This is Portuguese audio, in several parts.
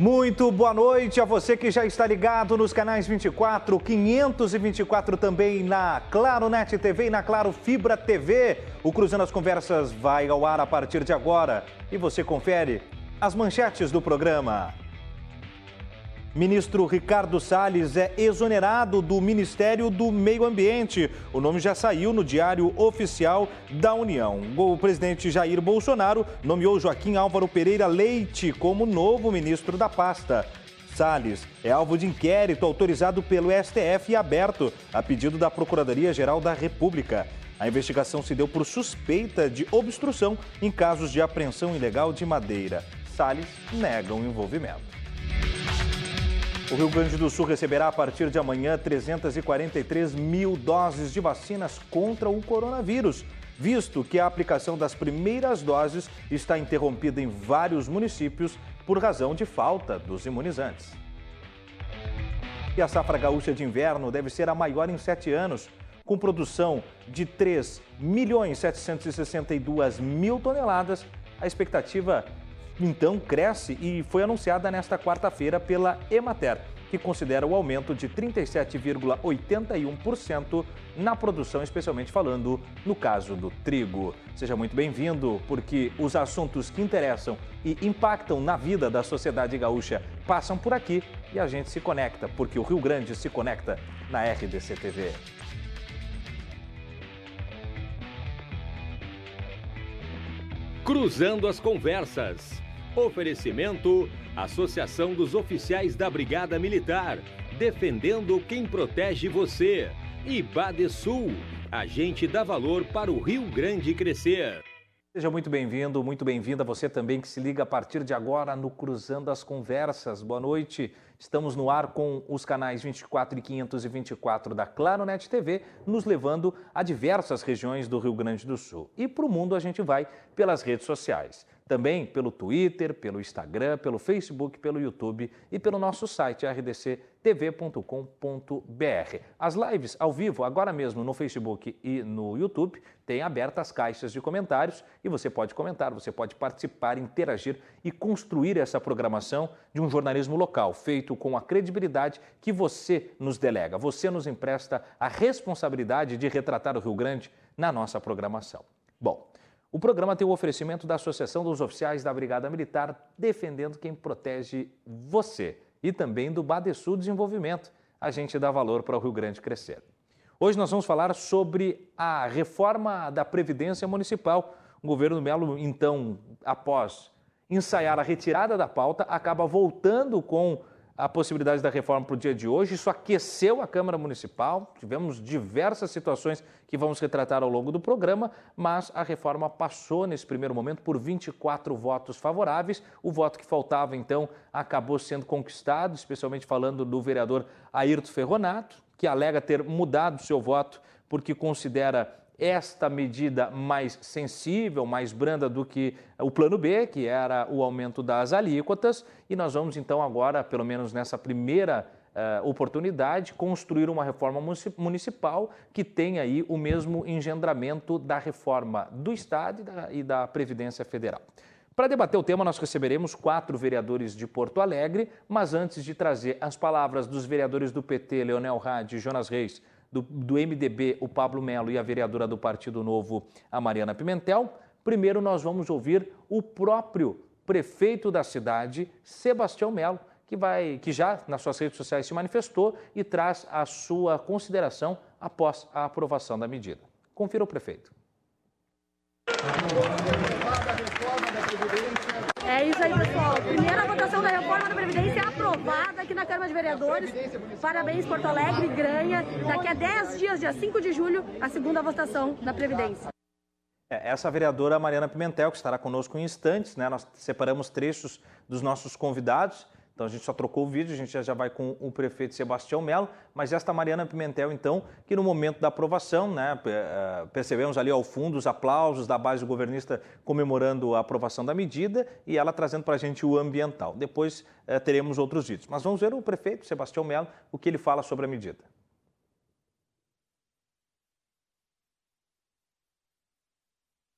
Muito boa noite a você que já está ligado nos canais 24, 524 também na Claro Net TV e na Claro Fibra TV. O Cruzando as Conversas vai ao ar a partir de agora e você confere as manchetes do programa. Ministro Ricardo Salles é exonerado do Ministério do Meio Ambiente. O nome já saiu no Diário Oficial da União. O presidente Jair Bolsonaro nomeou Joaquim Álvaro Pereira Leite como novo ministro da pasta. Salles é alvo de inquérito autorizado pelo STF e aberto a pedido da Procuradoria-Geral da República. A investigação se deu por suspeita de obstrução em casos de apreensão ilegal de madeira. Salles nega o envolvimento. O Rio Grande do Sul receberá a partir de amanhã 343 mil doses de vacinas contra o coronavírus, visto que a aplicação das primeiras doses está interrompida em vários municípios por razão de falta dos imunizantes. E a safra gaúcha de inverno deve ser a maior em sete anos, com produção de 3 milhões 762 mil toneladas. A expectativa então cresce e foi anunciada nesta quarta-feira pela Emater, que considera o aumento de 37,81% na produção, especialmente falando no caso do trigo. Seja muito bem-vindo, porque os assuntos que interessam e impactam na vida da sociedade gaúcha passam por aqui e a gente se conecta, porque o Rio Grande se conecta na RDC TV. Cruzando as conversas. Oferecimento: Associação dos Oficiais da Brigada Militar, defendendo quem protege você. E Badesul, agente dá valor para o Rio Grande crescer. Seja muito bem-vindo, muito bem-vinda você também que se liga a partir de agora no Cruzando as Conversas. Boa noite. Estamos no ar com os canais 24 e 524 da Claro Net TV, nos levando a diversas regiões do Rio Grande do Sul. E para o mundo a gente vai pelas redes sociais. Também pelo Twitter, pelo Instagram, pelo Facebook, pelo YouTube e pelo nosso site rdctv.com.br. As lives ao vivo, agora mesmo no Facebook e no YouTube, têm abertas caixas de comentários e você pode comentar, você pode participar, interagir e construir essa programação de um jornalismo local, feito com a credibilidade que você nos delega. Você nos empresta a responsabilidade de retratar o Rio Grande na nossa programação. Bom, o programa tem o oferecimento da Associação dos Oficiais da Brigada Militar, defendendo quem protege você, e também do Badesul Desenvolvimento. A gente dá valor para o Rio Grande crescer. Hoje nós vamos falar sobre a reforma da Previdência Municipal. O governo Melo, então, após ensaiar a retirada da pauta, acaba voltando com a possibilidade da reforma para o dia de hoje. Isso aqueceu a Câmara Municipal. Tivemos diversas situações que vamos retratar ao longo do programa, mas a reforma passou nesse primeiro momento por 24 votos favoráveis. O voto que faltava, então, acabou sendo conquistado, especialmente falando do vereador Ayrton Ferronato, que alega ter mudado seu voto porque considera esta medida mais sensível, mais branda do que o plano B, que era o aumento das alíquotas, e nós vamos então agora, pelo menos nessa primeira uh, oportunidade, construir uma reforma municipal que tenha aí o mesmo engendramento da reforma do Estado e da, e da Previdência Federal. Para debater o tema, nós receberemos quatro vereadores de Porto Alegre, mas antes de trazer as palavras dos vereadores do PT, Leonel Hadi e Jonas Reis, do, do MDB, o Pablo Melo, e a vereadora do Partido Novo, a Mariana Pimentel. Primeiro, nós vamos ouvir o próprio prefeito da cidade, Sebastião Melo, que, vai, que já nas suas redes sociais se manifestou e traz a sua consideração após a aprovação da medida. Confira o prefeito. É isso aí, pessoal. Primeira votação da reforma da Previdência aprovada aqui na Câmara de Vereadores. Parabéns, Porto Alegre, ganha. Daqui a 10 dias, dia 5 de julho, a segunda votação da Previdência. É, essa vereadora Mariana Pimentel, que estará conosco em instantes, né? Nós separamos trechos dos nossos convidados. Então a gente só trocou o vídeo, a gente já vai com o prefeito Sebastião Melo, mas esta Mariana Pimentel, então, que no momento da aprovação, né, eh, percebemos ali ao fundo os aplausos da base governista comemorando a aprovação da medida e ela trazendo para a gente o ambiental. Depois eh, teremos outros vídeos. Mas vamos ver o prefeito Sebastião Melo, o que ele fala sobre a medida.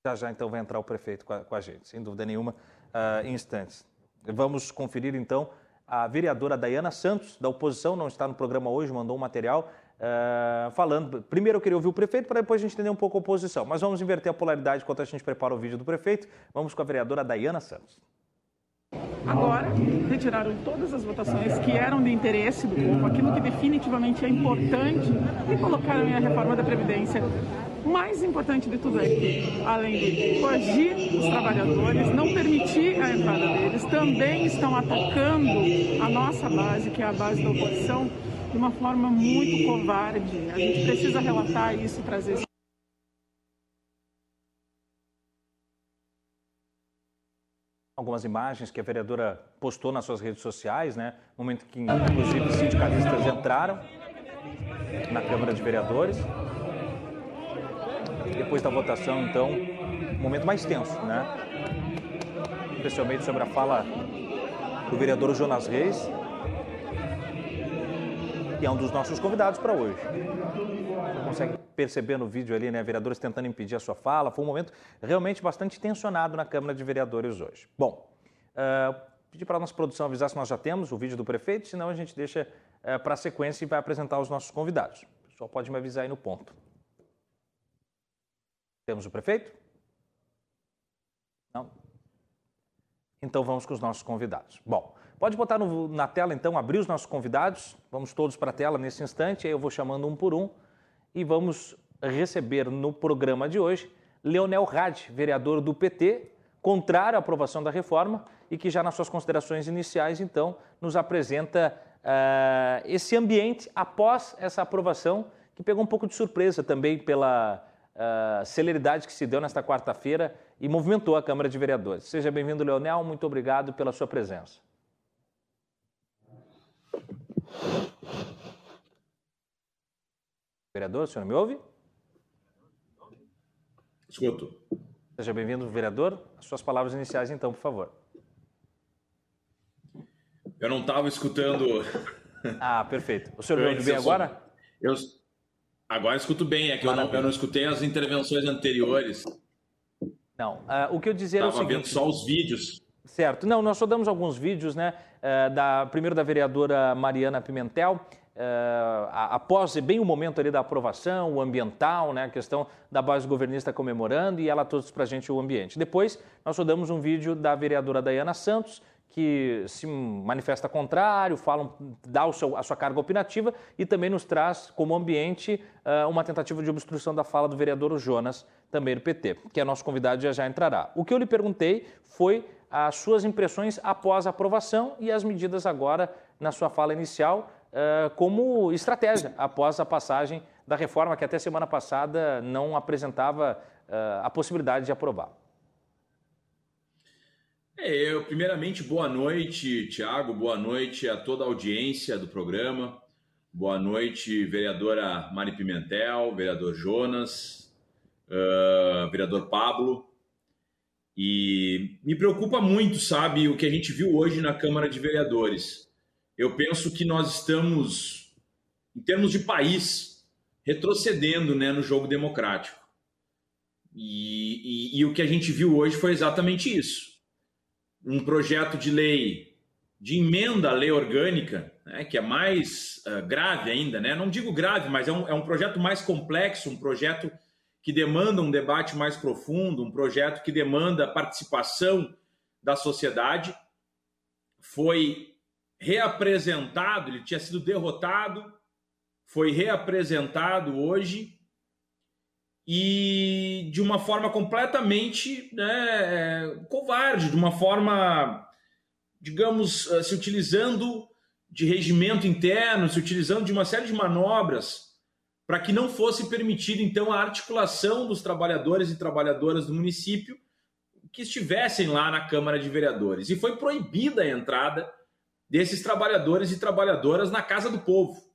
Já já então vai entrar o prefeito com a, com a gente, sem dúvida nenhuma, uh, em instantes. Vamos conferir então a vereadora Dayana Santos, da oposição, não está no programa hoje, mandou um material uh, falando. Primeiro eu queria ouvir o prefeito, para depois a gente entender um pouco a oposição. Mas vamos inverter a polaridade enquanto a gente prepara o vídeo do prefeito. Vamos com a vereadora Dayana Santos. Agora, retiraram todas as votações que eram de interesse do povo, aquilo que definitivamente é importante, e colocaram em a reforma da Previdência. Mais importante de tudo que, além de coagir os trabalhadores, não permitir a entrada deles, também estão atacando a nossa base, que é a base da oposição, de uma forma muito covarde. A gente precisa relatar isso trazer isso. algumas imagens que a vereadora postou nas suas redes sociais, né? Momento que, inclusive, sindicalistas entraram na Câmara de Vereadores. Depois da votação, então, um momento mais tenso, né? Especialmente sobre a fala do vereador Jonas Reis, que é um dos nossos convidados para hoje. Você consegue perceber no vídeo ali, né, vereadores tentando impedir a sua fala. Foi um momento realmente bastante tensionado na Câmara de Vereadores hoje. Bom, uh, pedir para a nossa produção avisar se nós já temos o vídeo do prefeito, senão a gente deixa uh, para a sequência e vai apresentar os nossos convidados. O pessoal pode me avisar aí no ponto. Temos o prefeito? Não? Então vamos com os nossos convidados. Bom, Pode botar no, na tela, então, abrir os nossos convidados. Vamos todos para a tela nesse instante. Aí eu vou chamando um por um e vamos receber no programa de hoje Leonel Rad, vereador do PT, contrário à aprovação da reforma e que já nas suas considerações iniciais, então, nos apresenta uh, esse ambiente após essa aprovação, que pegou um pouco de surpresa também pela uh, celeridade que se deu nesta quarta-feira e movimentou a Câmara de Vereadores. Seja bem-vindo, Leonel, muito obrigado pela sua presença. Vereador, o senhor me ouve? Escuto. Seja bem-vindo, vereador. As suas palavras iniciais, então, por favor. Eu não estava escutando. Ah, perfeito. O senhor me ouve bem agora? Eu... Agora escuto bem, é que eu não, eu não, escutei as intervenções anteriores. Não, uh, o que eu dizia é o seguinte... vendo só os vídeos. Certo. Não, nós só damos alguns vídeos, né? Uh, da, primeiro da vereadora Mariana Pimentel, Uh, após bem o momento ali da aprovação, o ambiental, né, a questão da base governista comemorando e ela trouxe para a gente o ambiente. Depois, nós rodamos um vídeo da vereadora Dayana Santos, que se manifesta contrário, fala, dá seu, a sua carga opinativa e também nos traz como ambiente uh, uma tentativa de obstrução da fala do vereador Jonas, também do PT, que é nosso convidado já já entrará. O que eu lhe perguntei foi as suas impressões após a aprovação e as medidas agora na sua fala inicial uh, como estratégia após a passagem da reforma que até semana passada não apresentava uh, a possibilidade de aprovar. É, eu, primeiramente, boa noite, Tiago, boa noite a toda a audiência do programa, boa noite, vereadora Mari Pimentel, vereador Jonas, uh, vereador Pablo. E me preocupa muito, sabe, o que a gente viu hoje na Câmara de Vereadores eu penso que nós estamos, em termos de país, retrocedendo né, no jogo democrático. E, e, e o que a gente viu hoje foi exatamente isso. Um projeto de lei, de emenda à lei orgânica, né, que é mais uh, grave ainda, né? não digo grave, mas é um, é um projeto mais complexo, um projeto que demanda um debate mais profundo, um projeto que demanda a participação da sociedade, foi reapresentado, ele tinha sido derrotado, foi reapresentado hoje e de uma forma completamente né, covarde, de uma forma, digamos, eh, se utilizando de regimento interno, se utilizando de uma série de manobras para que não fosse permitida então a articulação dos trabalhadores e trabalhadoras do município que estivessem lá na Câmara de Vereadores. E foi proibida a entrada desses trabalhadores e trabalhadoras na casa do povo.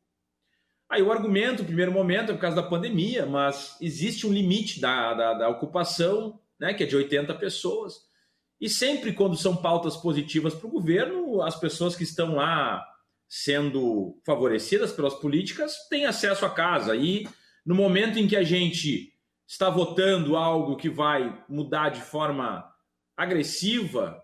Aí o argumento, no primeiro momento, é por causa da pandemia, mas existe um limite da, da, da ocupação, né, que é de 80 pessoas. E sempre quando são pautas positivas para o governo, as pessoas que estão lá sendo favorecidas pelas políticas têm acesso à casa. E no momento em que a gente está votando algo que vai mudar de forma agressiva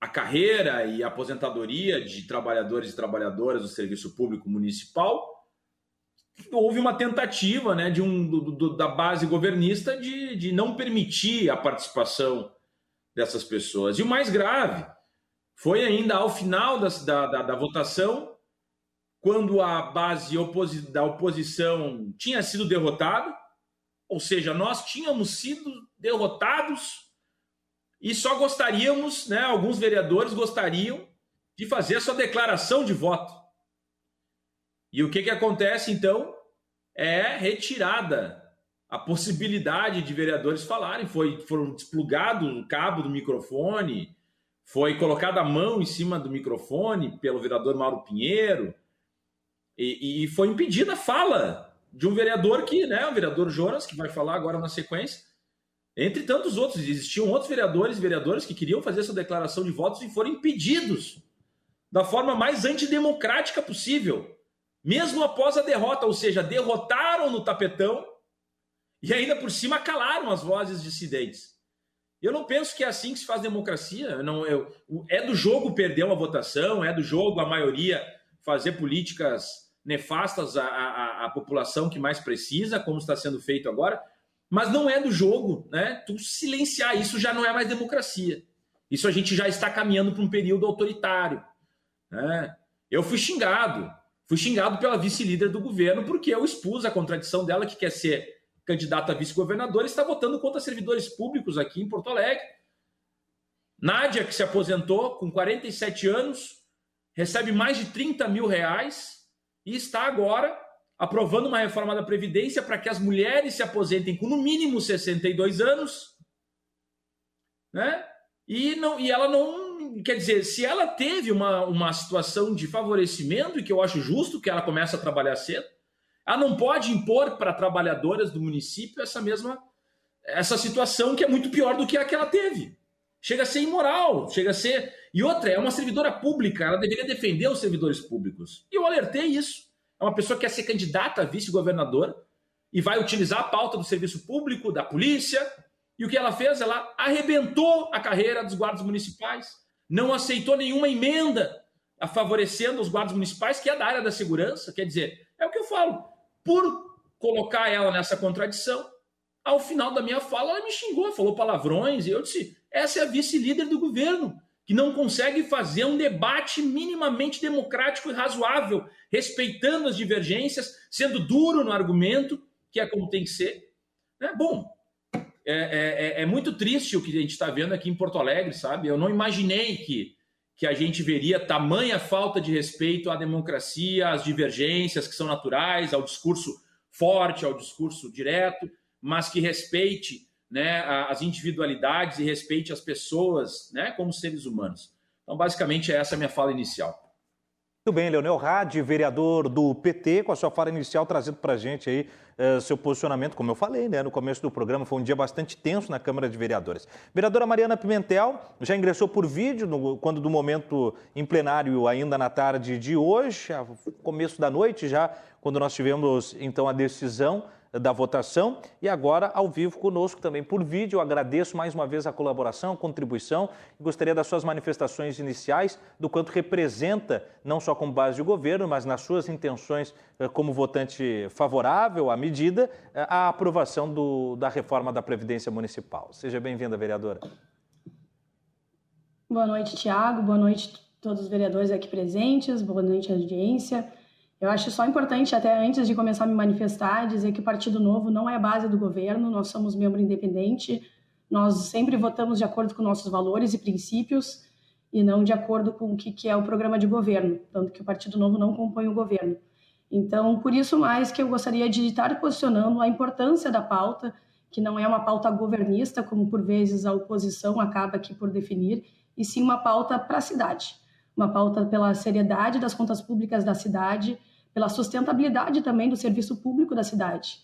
a carreira e a aposentadoria de trabalhadores e trabalhadoras do serviço público municipal, houve uma tentativa né, de um, do, do, da base governista de, de não permitir a participação dessas pessoas. E o mais grave foi ainda ao final da, da, da votação, quando a base oposi da oposição tinha sido derrotada, ou seja, nós tínhamos sido derrotados e só gostaríamos, né, alguns vereadores gostariam de fazer a sua declaração de voto. E o que, que acontece então? É retirada a possibilidade de vereadores falarem. Foi, foram desplugado o cabo do microfone, foi colocada a mão em cima do microfone pelo vereador Mauro Pinheiro, e, e foi impedida a fala de um vereador que, né, o vereador Jonas, que vai falar agora na sequência, entre tantos outros. Existiam outros vereadores e vereadoras que queriam fazer essa declaração de votos e foram impedidos da forma mais antidemocrática possível mesmo após a derrota, ou seja, derrotaram no tapetão e ainda por cima calaram as vozes dissidentes. Eu não penso que é assim que se faz democracia. Não, eu, é do jogo perder uma votação, é do jogo a maioria fazer políticas nefastas à, à, à população que mais precisa, como está sendo feito agora, mas não é do jogo, né? Tu silenciar isso já não é mais democracia. Isso a gente já está caminhando para um período autoritário. Né? Eu fui xingado, Fui xingado pela vice-líder do governo porque eu expus a contradição dela, que quer ser candidata a vice-governadora está votando contra servidores públicos aqui em Porto Alegre. Nádia, que se aposentou com 47 anos, recebe mais de 30 mil reais e está agora aprovando uma reforma da Previdência para que as mulheres se aposentem com no mínimo 62 anos, né? E, não, e ela não quer dizer, se ela teve uma, uma situação de favorecimento, e que eu acho justo que ela comece a trabalhar cedo, ela não pode impor para trabalhadoras do município essa mesma essa situação que é muito pior do que a que ela teve. Chega a ser imoral, chega a ser. E outra, é uma servidora pública, ela deveria defender os servidores públicos. E eu alertei isso. É uma pessoa que quer ser candidata a vice-governador e vai utilizar a pauta do serviço público, da polícia. E o que ela fez? Ela arrebentou a carreira dos guardas municipais não aceitou nenhuma emenda favorecendo os guardas municipais, que é da área da segurança. Quer dizer, é o que eu falo. Por colocar ela nessa contradição, ao final da minha fala, ela me xingou, falou palavrões, e eu disse: essa é a vice-líder do governo, que não consegue fazer um debate minimamente democrático e razoável, respeitando as divergências, sendo duro no argumento, que é como tem que ser. É, bom, é, é, é, é, muito triste o que a gente está vendo aqui em Porto Alegre, sabe? Eu não imaginei que, que a gente veria tamanha falta de respeito à democracia, às divergências que são naturais, ao discurso forte, ao discurso direto, mas que respeite né, as individualidades e respeite as pessoas né, como seres humanos. Então, basicamente, essa é a minha fala inicial. Muito bem, Leonel Rade, vereador do PT, com a sua fala inicial trazendo para a gente aí uh, seu posicionamento, como eu falei né, no começo do programa, foi um dia bastante tenso na Câmara de Vereadores. Vereadora Mariana Pimentel já ingressou por vídeo, no, quando do momento em plenário, ainda na tarde de hoje, começo da noite já, quando nós tivemos então a decisão da votação e agora ao vivo conosco também por vídeo. Agradeço mais uma vez a colaboração, a contribuição gostaria das suas manifestações iniciais do quanto representa, não só como base de governo, mas nas suas intenções eh, como votante favorável à medida, eh, a aprovação do, da reforma da Previdência Municipal. Seja bem-vinda, vereadora. Boa noite, Tiago. Boa noite a todos os vereadores aqui presentes. Boa noite, audiência. Eu acho só importante, até antes de começar a me manifestar, dizer que o Partido Novo não é a base do governo, nós somos membro independente, nós sempre votamos de acordo com nossos valores e princípios e não de acordo com o que, é o programa de governo, tanto que o Partido Novo não compõe o governo. Então, por isso mais que eu gostaria de estar posicionando a importância da pauta, que não é uma pauta governista, como por vezes a oposição acaba aqui por definir, e sim uma pauta para a cidade, uma pauta pela seriedade das contas públicas da cidade, pela sustentabilidade também do serviço público da cidade.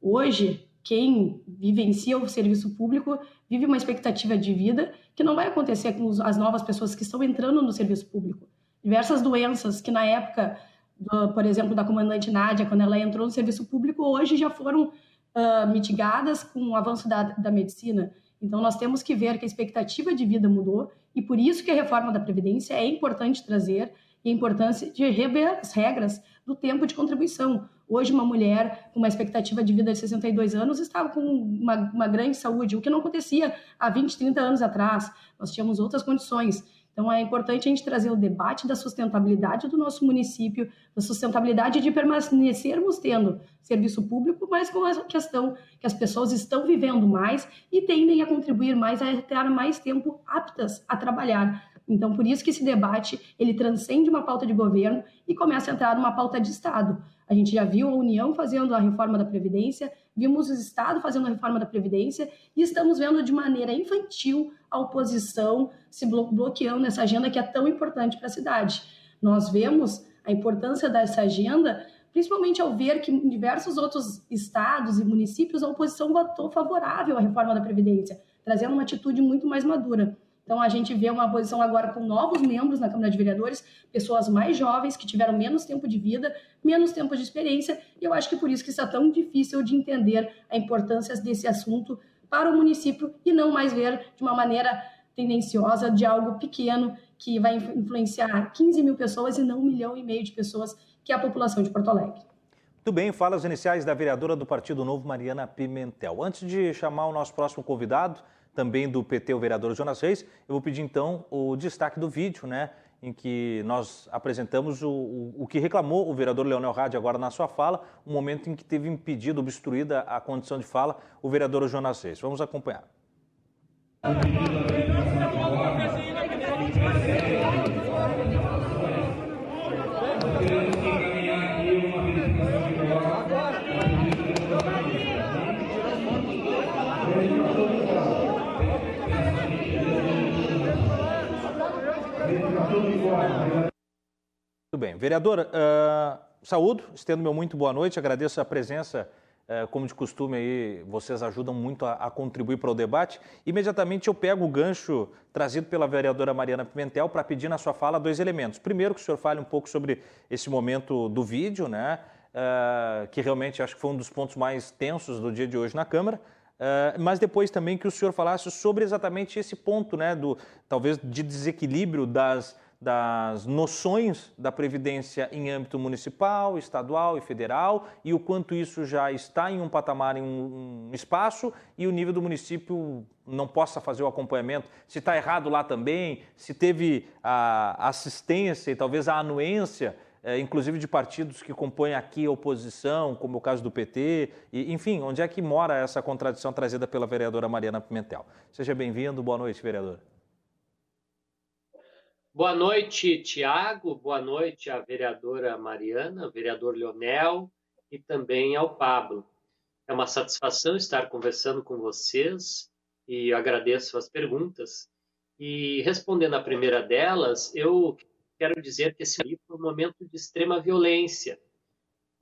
Hoje, quem vivencia o serviço público vive uma expectativa de vida que não vai acontecer com as novas pessoas que estão entrando no serviço público. Diversas doenças que na época, do, por exemplo, da comandante Nádia, quando ela entrou no serviço público, hoje já foram uh, mitigadas com o avanço da, da medicina. Então, nós temos que ver que a expectativa de vida mudou E por isso que a reforma da Previdência é importante trazer e a importância de rever as regras do tempo de contribuição. Hoje, uma mulher com uma expectativa de vida de 62 anos estava com uma, uma grande saúde, o que não acontecia há 20, 30 anos atrás. Nós tínhamos outras condições. Então, é importante a gente trazer o debate da sustentabilidade do nosso município, da sustentabilidade de permanecermos tendo serviço público, mas com a questão que as pessoas estão vivendo mais e tendem a contribuir mais, a ter mais tempo aptas a trabalhar. Então, por isso que esse debate ele transcende uma pauta de governo e começa a entrar numa pauta de Estado. A gente já viu a União fazendo a reforma da Previdência, vimos o Estado fazendo a reforma da Previdência e estamos vendo de maneira infantil a oposição se bloqueando nessa agenda que é tão importante para a cidade. Nós vemos a importância dessa agenda, principalmente ao ver que em diversos outros estados e municípios a oposição votou favorável à reforma da Previdência, trazendo uma atitude muito mais madura. Então, a gente vê uma posição agora com novos membros na Câmara de Vereadores, pessoas mais jovens, que tiveram menos tempo de vida, menos tempo de experiência, e eu acho que por isso que está tão difícil de entender a importância desse assunto para o município e não mais ver de uma maneira tendenciosa de algo pequeno que vai influenciar 15 mil pessoas e não um milhão e meio de pessoas, que é a população de Porto Alegre. Muito bem, fala as iniciais da vereadora do Partido Novo, Mariana Pimentel. Antes de chamar o nosso próximo convidado, também do PT, o vereador Jonas Reis. Eu vou pedir então o destaque do vídeo, né, em que nós apresentamos o, o, o que reclamou o vereador Leonel Rádio agora na sua fala, um momento em que teve impedido, obstruída a condição de fala, o vereador Jonas Reis. Vamos acompanhar. Bem. Vereadora, uh, saúdo, estendo meu muito boa noite, agradeço a presença, uh, como de costume aí, vocês ajudam muito a, a contribuir para o debate. Imediatamente eu pego o gancho trazido pela vereadora Mariana Pimentel para pedir na sua fala dois elementos. Primeiro, que o senhor fale um pouco sobre esse momento do vídeo, né, uh, que realmente acho que foi um dos pontos mais tensos do dia de hoje na Câmara. Uh, mas depois também que o senhor falasse sobre exatamente esse ponto, né, do talvez de desequilíbrio das, das noções da Previdência em âmbito municipal, estadual e federal e o quanto isso já está em um patamar, em um, espaço e o nível do município não possa fazer o acompanhamento, se está errado lá também, se teve a assistência e talvez a anuência, é, inclusive de partidos que compõem aqui a oposição, como o caso do PT, e, enfim, onde é que mora essa contradição trazida pela vereadora Mariana Pimentel. Seja bem-vindo, boa noite, vereadora. Boa noite, Tiago. Boa noite à vereadora Mariana, ao vereador Leonel e também ao Pablo. É uma satisfação estar conversando com vocês e agradeço as perguntas. E respondendo à primeira delas, eu quero dizer que esse foi um momento de extrema violência,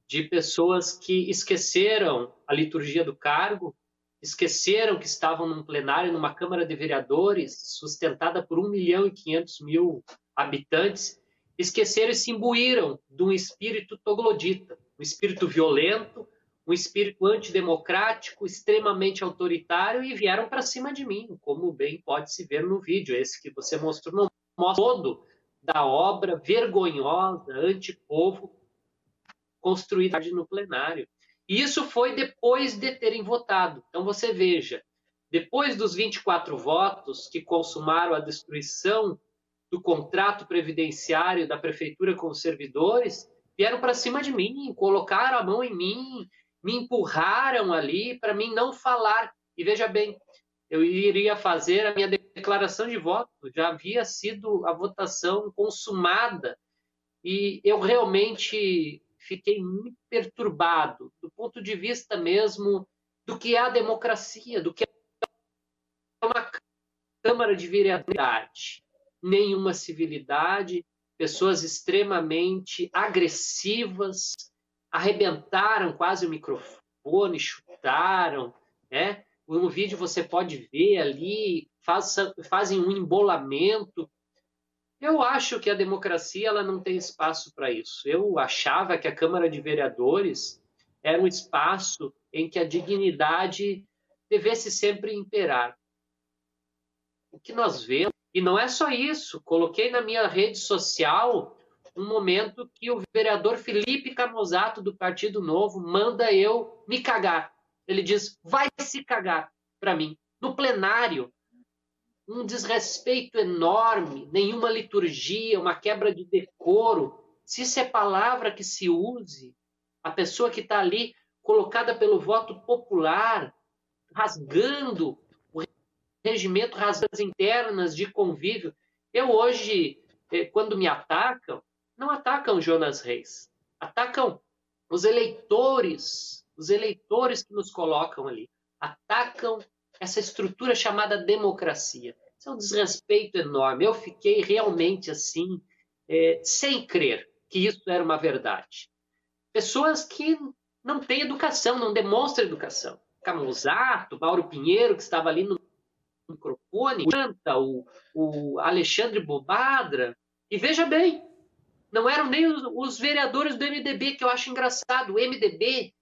de pessoas que esqueceram a liturgia do cargo, esqueceram que estavam num plenário, numa Câmara de Vereadores, sustentada por 1 milhão e 500 mil habitantes, esqueceram e se imbuíram de um espírito toglodita, um espírito violento, um espírito antidemocrático, extremamente autoritário, e vieram para cima de mim, como bem pode se ver no vídeo, esse que você mostrou, no mostra todo da obra vergonhosa, antipovo, construída no plenário. E isso foi depois de terem votado. Então você veja, depois dos 24 votos que consumaram a destruição do contrato previdenciário da prefeitura com os servidores, vieram para cima de mim, colocaram a mão em mim, me empurraram ali para mim não falar. E veja bem, eu iria fazer a minha declaração de voto, já havia sido a votação consumada e eu realmente fiquei muito perturbado do ponto de vista mesmo do que é a democracia, do que é uma Câmara de Vereadores. Nenhuma civilidade, pessoas extremamente agressivas, arrebentaram quase o microfone, chutaram, né? No vídeo você pode ver ali, faz, fazem um embolamento, eu acho que a democracia ela não tem espaço para isso. Eu achava que a Câmara de Vereadores era um espaço em que a dignidade devesse sempre imperar. O que nós vemos E não é só isso, coloquei na minha rede social um momento que o vereador Felipe Camozato, do Partido Novo, manda eu me cagar. Ele diz: vai se cagar para mim. No plenário, um desrespeito enorme, nenhuma liturgia, uma quebra de decoro. Se isso é palavra que se use, a pessoa que está ali colocada pelo voto popular, rasgando o regimento, rasgando as internas de convívio. Eu hoje, eh, quando me atacam, não atacam Jonas Reis, atacam os eleitores, os eleitores que nos colocam ali, atacam essa estrutura chamada democracia. Isso é um desrespeito enorme. Eu fiquei realmente assim, é, sem crer que isso era uma verdade. Pessoas que não têm educação, não demonstram educação. Camusato, Mauro Pinheiro, que estava ali no microfone, o, o Alexandre Bobadra. E veja bem, não eram nem os, os, vereadores do MDB, que eu acho engraçado. O MDB,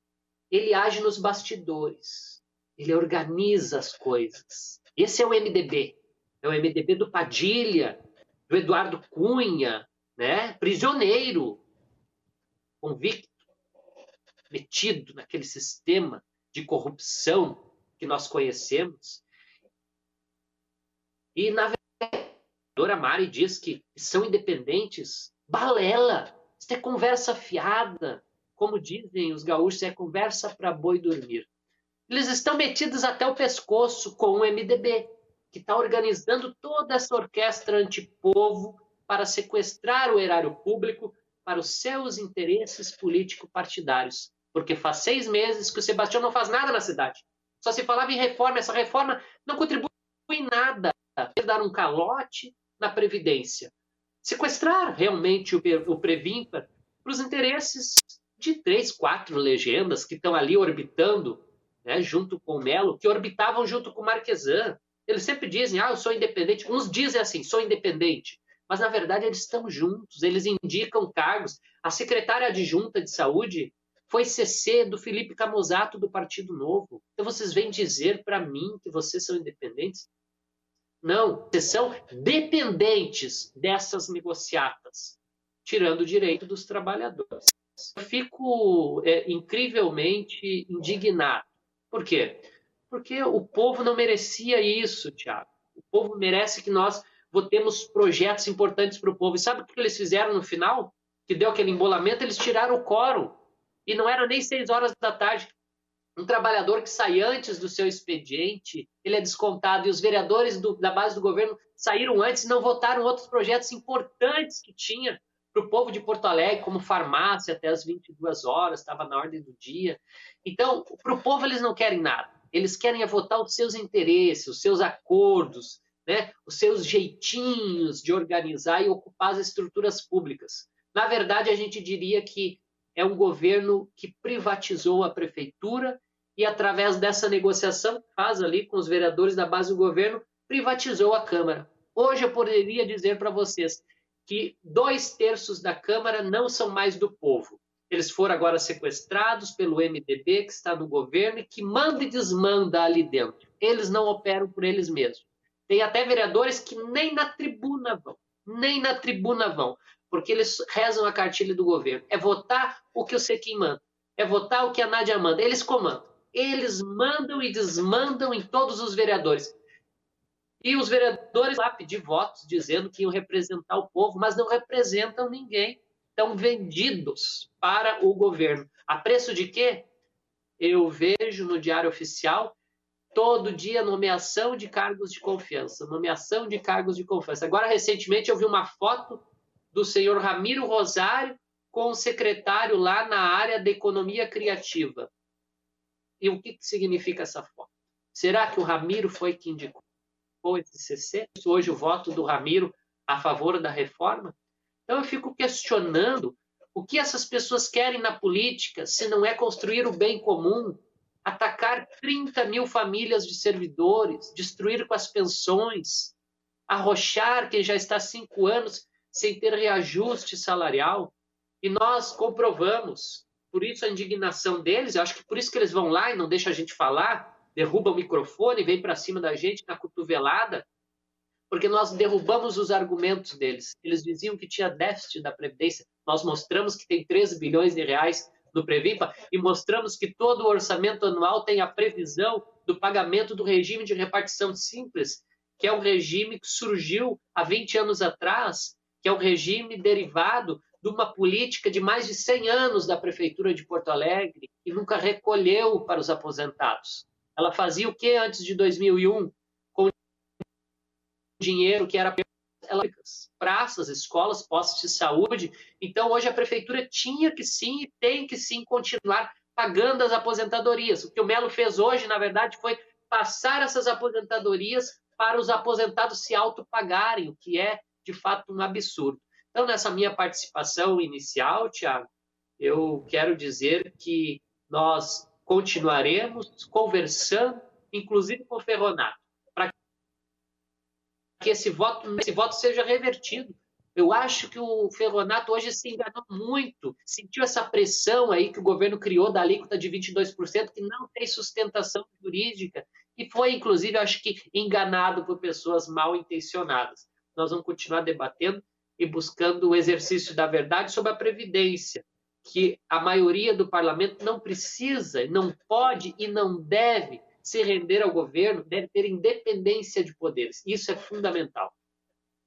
ele age nos bastidores. Ele organiza as coisas. Esse é o MDB. É o MDB do Padilha, do Eduardo Cunha, né? prisioneiro, convicto, metido naquele sistema de corrupção que nós conhecemos. E, na verdade, a doutora Mari diz que são independentes Balela, isso é conversa fiada. Como dizem os gaúchos, é conversa para boi dormir. Eles estão metidos até o pescoço com o MDB, que está organizando toda essa orquestra antipovo para sequestrar o erário público para os seus interesses político-partidários. Porque faz seis meses que o Sebastião não faz nada na cidade. Só se falava em reforma. Essa reforma não contribui em nada. Dar um calote na Previdência sequestrar realmente o, Previmpa para os interesses de três, quatro legendas que estão ali orbitando, né, junto com o Melo, que orbitavam junto com o Marquesan. Eles sempre dizem, ah, eu sou independente. Uns dizem assim, sou independente. Mas, na verdade, eles estão juntos, eles indicam cargos. A secretária adjunta de saúde foi CC do Felipe Camozato do Partido Novo. Então, vocês vêm dizer para mim que vocês são independentes? Não, vocês são dependentes dessas negociatas, tirando o direito dos trabalhadores. Eu fico é, incrivelmente indignado. Por quê? Porque o povo não merecia isso, Tiago. O povo merece que nós votemos projetos importantes para o povo. E sabe o que eles fizeram no final? Que deu aquele embolamento? Eles tiraram o quórum. E não era nem seis horas da tarde. Um trabalhador que sai antes do seu expediente, ele é descontado. E os vereadores do, da base do governo saíram antes e não votaram outros projetos importantes que tinha para o povo de Porto Alegre, como farmácia até as 22 horas, estava na ordem do dia. Então, para o povo, eles não querem nada. Eles querem é votar os seus interesses, os seus acordos, né? os seus jeitinhos de organizar e ocupar as estruturas públicas. Na verdade, a gente diria que é um governo que privatizou a prefeitura e, através dessa negociação que faz ali com os vereadores da base do governo, privatizou a Câmara. Hoje eu poderia dizer para vocês que dois terços da Câmara não são mais do povo. Eles foram agora sequestrados pelo MDB, que está no governo, e que manda e desmanda ali dentro. Eles não operam por eles mesmos. Tem até vereadores que nem na tribuna vão, nem na tribuna vão, porque eles rezam a cartilha do governo. É votar o que o Sequim manda, é votar o que a Nádia manda. Eles comandam eles mandam e desmandam em todos os vereadores. E os vereadores lá pedir votos dizendo que iam representar o povo, mas não representam ninguém. Estão vendidos para o governo. A preço de quê? Eu vejo no Diário Oficial todo dia nomeação de cargos de confiança, nomeação de cargos de confiança. Agora, recentemente, eu vi uma foto do senhor Ramiro Rosário com o secretário lá na área da economia criativa. E o que, que significa essa foto? Será que o Ramiro foi quem indicou esse CC? Hoje o voto do Ramiro a favor da reforma? Então eu fico questionando o que essas pessoas querem na política se não é construir o bem comum, atacar 30 mil famílias de servidores, destruir com as pensões, arrochar quem já está cinco anos sem ter reajuste salarial. E nós comprovamos por isso a indignação deles, eu acho que por isso que eles vão lá e não deixam a gente falar, derruba o microfone, vem para cima da gente na cotovelada, porque nós derrubamos os argumentos deles. Eles diziam que tinha déficit da Previdência, nós mostramos que tem 13 bilhões de reais no Previmpa e mostramos que todo o orçamento anual tem a previsão do pagamento do regime de repartição simples, que é um regime que surgiu há 20 anos atrás, que é um regime derivado de uma política de mais de 100 anos da Prefeitura de Porto Alegre e nunca recolheu para os aposentados. Ela fazia o que antes de 2001? Com dinheiro que era praças, escolas, postos de saúde. Então, hoje a prefeitura tinha que sim e tem que sim continuar pagando as aposentadorias. O que o Melo fez hoje, na verdade, foi passar essas aposentadorias para os aposentados se autopagarem, o que é, de fato, um absurdo. Então, nessa minha participação inicial, Tiago, eu quero dizer que nós continuaremos conversando, inclusive com o Ferronato, para que esse voto, esse voto seja revertido. Eu acho que o Ferronato hoje se enganou muito, sentiu essa pressão aí que o governo criou da alíquota de 22%, que não tem sustentação jurídica, e foi, inclusive, acho que enganado por pessoas mal intencionadas. Nós vamos continuar debatendo e buscando o exercício da verdade sobre a Previdência, que a maioria do parlamento não precisa, não pode e não deve se render ao governo, deve ter independência de poderes. Isso é fundamental.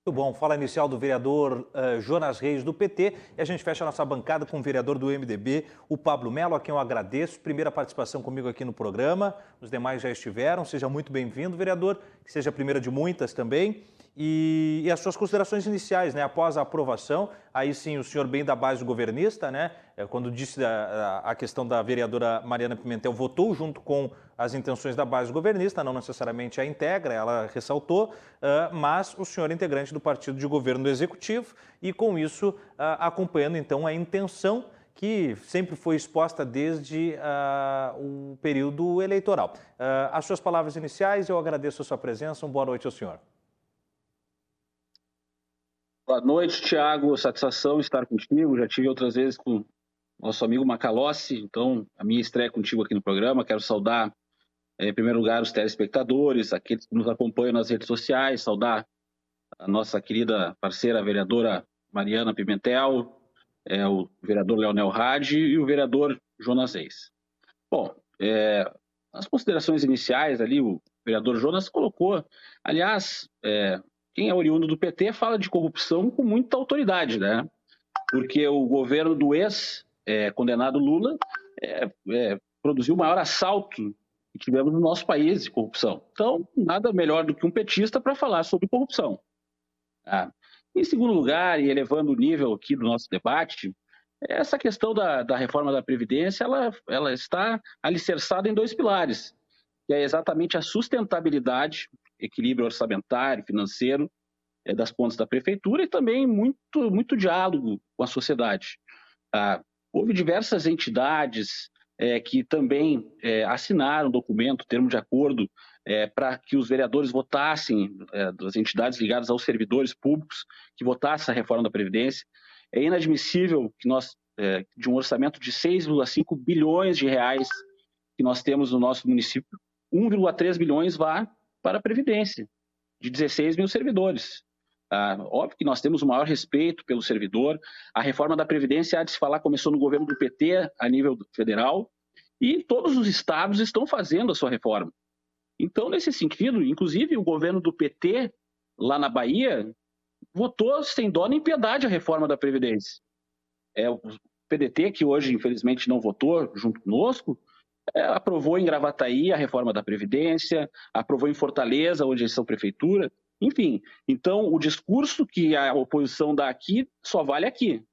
Muito bom. Fala inicial do vereador uh, Jonas Reis, do PT. E a gente fecha a nossa bancada com o vereador do MDB, o Pablo Melo, a quem eu agradeço. Primeira participação comigo aqui no programa. Os demais já estiveram. Seja muito bem-vindo, vereador. Que seja a primeira de muitas também. E, e, as suas considerações iniciais, né? Após a aprovação, aí sim o senhor bem da base governista, né? É, quando disse a, a, questão da vereadora Mariana Pimentel, votou junto com as intenções da base governista, não necessariamente a integra, ela ressaltou, uh, mas o senhor é integrante do partido de governo do executivo e com isso uh, acompanhando então a intenção que sempre foi exposta desde uh, o período eleitoral. as suas palavras iniciais, eu agradeço a sua presença, uma boa noite ao senhor. Boa noite, Tiago. Satisfação estar contigo. Já tive outras vezes com nosso amigo Macalossi, então a minha estreia contigo aqui no programa. Quero saudar, eh, em primeiro lugar, os telespectadores, aqueles que nos acompanham nas redes sociais, saudar a nossa querida parceira, a vereadora Mariana Pimentel, é, o vereador Leonel Radi e o vereador Jonas Reis. Bom, é, as considerações iniciais ali, o vereador Jonas colocou, aliás, é, quem é oriundo do PT fala de corrupção com muita autoridade, né? Porque o governo do ex-condenado é, Lula é, é, produziu o maior assalto que tivemos no nosso país de corrupção. Então, nada melhor do que um petista para falar sobre corrupção. Tá? Em segundo lugar, e elevando o nível aqui do nosso debate, essa questão da, da reforma da Previdência ela, ela está alicerçada em dois pilares, que é exatamente a sustentabilidade equilíbrio orçamentário, financeiro é, das contas da prefeitura e também muito, muito diálogo com a sociedade. Ah, houve diversas entidades é, que também é, assinaram um documento, termo de acordo, é, para que os vereadores votassem, é, das entidades ligadas aos servidores públicos, que votassem a reforma da Previdência. É inadmissível que nós, é, de um orçamento de 6,5 bilhões de reais que nós temos no nosso município, 1,3 bilhões vá para a Previdência, de 16 mil servidores. Ah, óbvio que nós temos o maior respeito pelo servidor. A reforma da Previdência, há de se falar, começou no governo do PT a nível federal e todos os estados estão fazendo a sua reforma. Então, nesse sentido, inclusive o governo do PT, lá na Bahia, votou sem dó nem piedade a reforma da Previdência. É, o PDT, que hoje, infelizmente, não votou junto conosco, aprovou em Gravataí a reforma da Previdência, aprovou em Fortaleza, onde eles são prefeitura, enfim. Então, o discurso que a oposição dá aqui só vale aqui,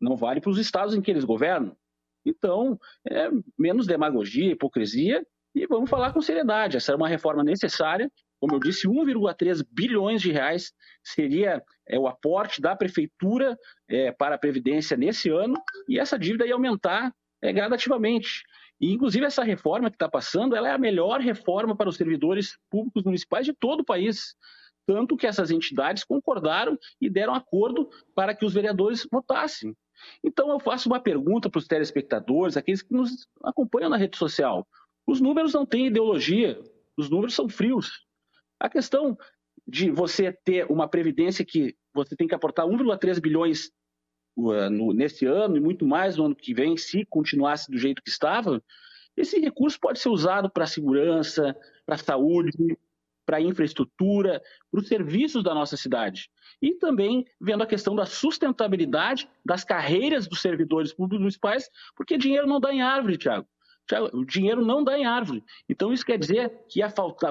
não vale para os estados em que eles governam. Então, é menos demagogia, hipocrisia e vamos falar com seriedade. Essa é uma reforma necessária. Como eu disse, 1,3 bilhões de reais seria é, o aporte da prefeitura é, para a Previdência nesse ano e essa dívida ia aumentar é, gradativamente. E, inclusive, essa reforma que está passando, ela é a melhor reforma para os servidores públicos municipais de todo o país. Tanto que essas entidades concordaram e deram acordo para que os vereadores votassem. Então, eu faço uma pergunta para os telespectadores, aqueles que nos acompanham na rede social. Os números não têm ideologia, os números são frios. A questão de você ter uma previdência que você tem que aportar 1,3 bilhões no, nesse ano e muito mais no ano que vem, se continuasse do jeito que estava, esse recurso pode ser usado para segurança, para saúde, para infraestrutura, para os serviços da nossa cidade. E também vendo a questão da sustentabilidade das carreiras dos servidores públicos municipais, porque dinheiro não dá em árvore, Tiago. O dinheiro não dá em árvore. Então, isso quer dizer que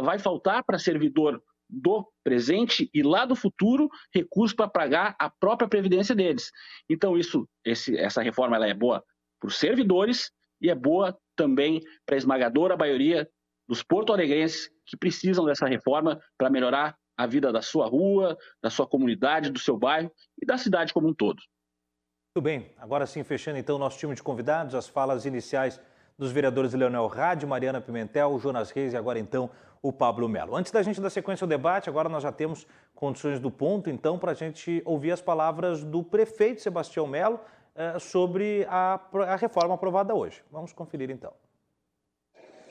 vai faltar para servidor do presente e lá do futuro recursos para pagar a própria previdência deles. Então, isso, esse, essa reforma ela é boa para os servidores e é boa também para a esmagadora maioria dos porto-alegrenses que precisam dessa reforma para melhorar a vida da sua rua, da sua comunidade, do seu bairro e da cidade como um todo. Muito bem, agora sim, fechando então o nosso time de convidados, as falas iniciais dos vereadores Leonel Rádio, Mariana Pimentel, Jonas Reis e agora então o Pablo Melo. Antes da gente dar sequência ao debate, agora nós já temos condições do ponto, então, para a gente ouvir as palavras do prefeito Sebastião Melo eh, sobre a, a reforma aprovada hoje. Vamos conferir então.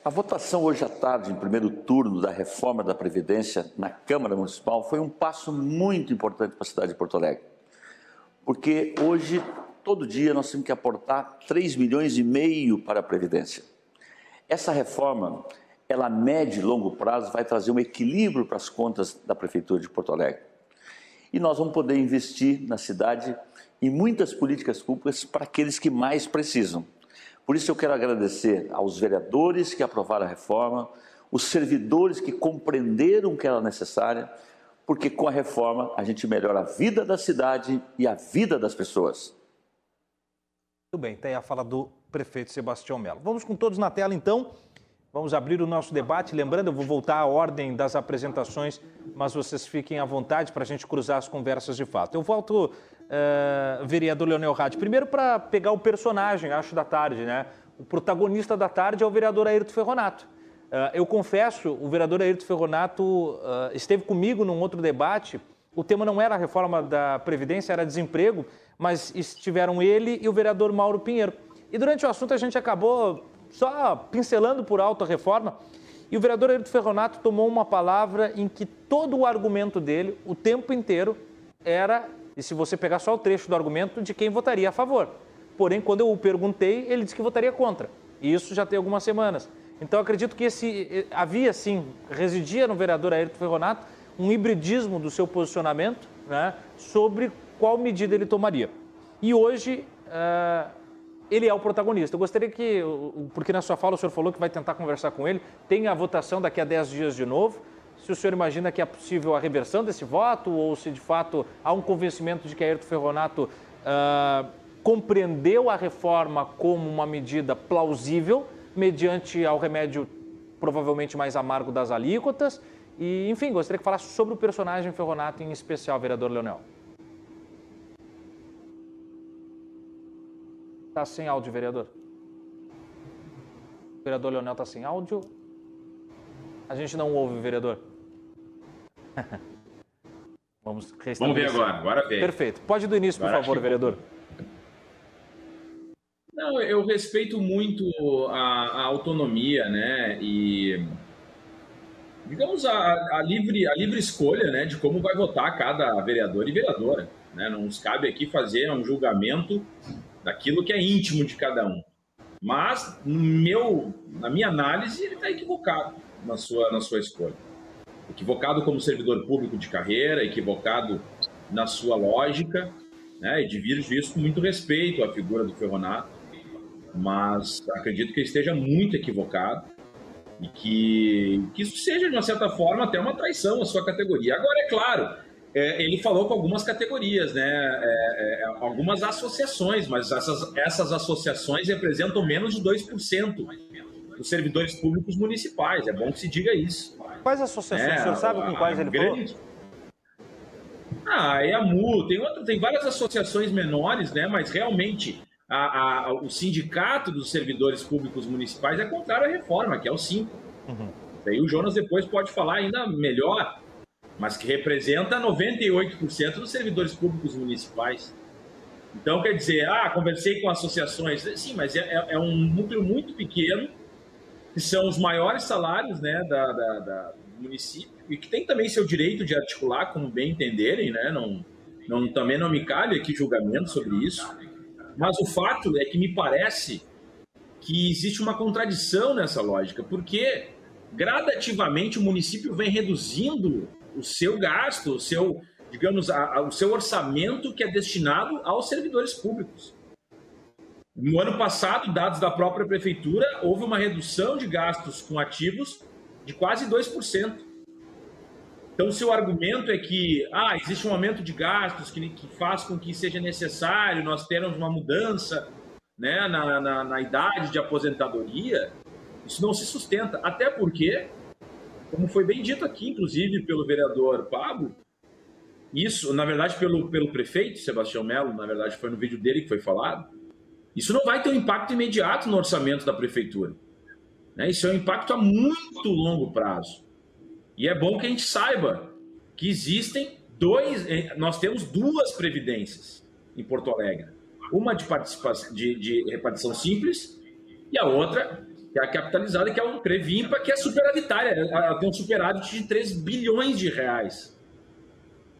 A votação hoje à tarde, em primeiro turno da reforma da Previdência na Câmara Municipal, foi um passo muito importante para a cidade de Porto Alegre. Porque hoje, todo dia, nós temos que aportar 3 milhões e meio para a Previdência. Essa reforma, ela a médio e longo prazo vai trazer um equilíbrio para as contas da Prefeitura de Porto Alegre. E nós vamos poder investir na cidade em muitas políticas públicas para aqueles que mais precisam. Por isso eu quero agradecer aos vereadores que aprovaram a reforma, os servidores que compreenderam que era necessária, porque com a reforma a gente melhora a vida da cidade e a vida das pessoas. Muito bem, tem a fala do prefeito Sebastião Melo. Vamos com todos na tela então. Vamos abrir o nosso debate. Lembrando, eu vou voltar à ordem das apresentações, mas vocês fiquem à vontade para a gente cruzar as conversas de fato. Eu volto, uh, vereador Leonel Rádio, primeiro para pegar o personagem, acho, da tarde, né? O protagonista da tarde é o vereador Ayrton Ferronato. Uh, eu confesso, o vereador Ayrton Ferronato uh, esteve comigo num outro debate. O tema não era a reforma da Previdência, era desemprego, mas estiveram ele e o vereador Mauro Pinheiro. E durante o assunto a gente acabou só pincelando por alto a reforma. E o vereador Ayrton Ferronato tomou uma palavra em que todo o argumento dele, o tempo inteiro, era, e se você pegar só o trecho do argumento, de quem votaria a favor. Porém, quando eu o perguntei, ele disse que votaria contra. E isso já tem algumas semanas. Então, acredito que esse eh, havia, sim, residia no vereador Ayrton Ferronato um hibridismo do seu posicionamento né, sobre qual medida ele tomaria. E hoje, uh, ele é o protagonista. Eu gostaria que, porque na sua fala o senhor falou que vai tentar conversar com ele, tem a votação daqui a 10 dias de novo. Se o senhor imagina que é possível a reversão desse voto ou se de fato há um convencimento de que Ayrton Ferronato uh, compreendeu a reforma como uma medida plausível, mediante ao remédio provavelmente mais amargo das alíquotas. E, enfim, gostaria que falasse sobre o personagem Ferronato em especial, vereador Leonel. Está sem áudio, vereador. O vereador Leonel está sem áudio. A gente não ouve, vereador. Vamos Vamos ver agora, agora vem. Perfeito. Pode ir do início, agora por favor, vereador. Não, eu respeito muito a, a autonomia, né? E digamos a, a, livre, a livre escolha, né, de como vai votar cada vereador e vereadora. Né? Não nos cabe aqui fazer um julgamento daquilo que é íntimo de cada um. Mas, no meu, na minha análise, ele está equivocado na sua, na sua escolha. Equivocado como servidor público de carreira, equivocado na sua lógica, né? e divirjo isso com muito respeito à figura do Ferronato, mas acredito que ele esteja muito equivocado e que, que isso seja, de uma certa forma, até uma traição à sua categoria. Agora, é claro, é, ele falou com algumas categorias, né? É, é, algumas associações, mas essas, essas associações representam menos de 2% dos servidores públicos municipais. É bom que se diga isso. Quais associações? É, o senhor sabe com quais ele grande... falou? Ah, é a MU, tem, outro, tem várias associações menores, né? Mas realmente a, a, o sindicato dos servidores públicos municipais é contrário à reforma, que é o 5. Uhum. Daí o Jonas depois pode falar ainda melhor mas que representa 98% dos servidores públicos municipais. Então, quer dizer, ah, conversei com associações. Sim, mas é, é, é um núcleo muito pequeno, que são os maiores salários né, da, da, da, do município. e que tem também seu direito de articular como bem entenderem, né? Não, não, também não me cabe aqui julgamento sobre isso. Mas o fato é que me parece que existe uma contradição nessa lógica, porque gradativamente o município vem reduzindo o seu gasto, o seu, digamos, a, a, o seu orçamento que é destinado aos servidores públicos. No ano passado, dados da própria prefeitura, houve uma redução de gastos com ativos de quase 2%. Então, se o argumento é que ah, existe um aumento de gastos que, que faz com que seja necessário nós termos uma mudança né, na, na, na idade de aposentadoria, isso não se sustenta. Até porque, como foi bem dito aqui, inclusive pelo vereador Pablo, isso, na verdade, pelo, pelo prefeito Sebastião Melo, na verdade, foi no vídeo dele que foi falado, isso não vai ter um impacto imediato no orçamento da prefeitura. Né? Isso é um impacto a muito longo prazo. E é bom que a gente saiba que existem dois, eh, nós temos duas previdências em Porto Alegre. Uma de, participação, de, de repartição simples e a outra que é capitalizada, que é um Previmpa, que é superavitária. Ela tem um superávit de 3 bilhões de reais.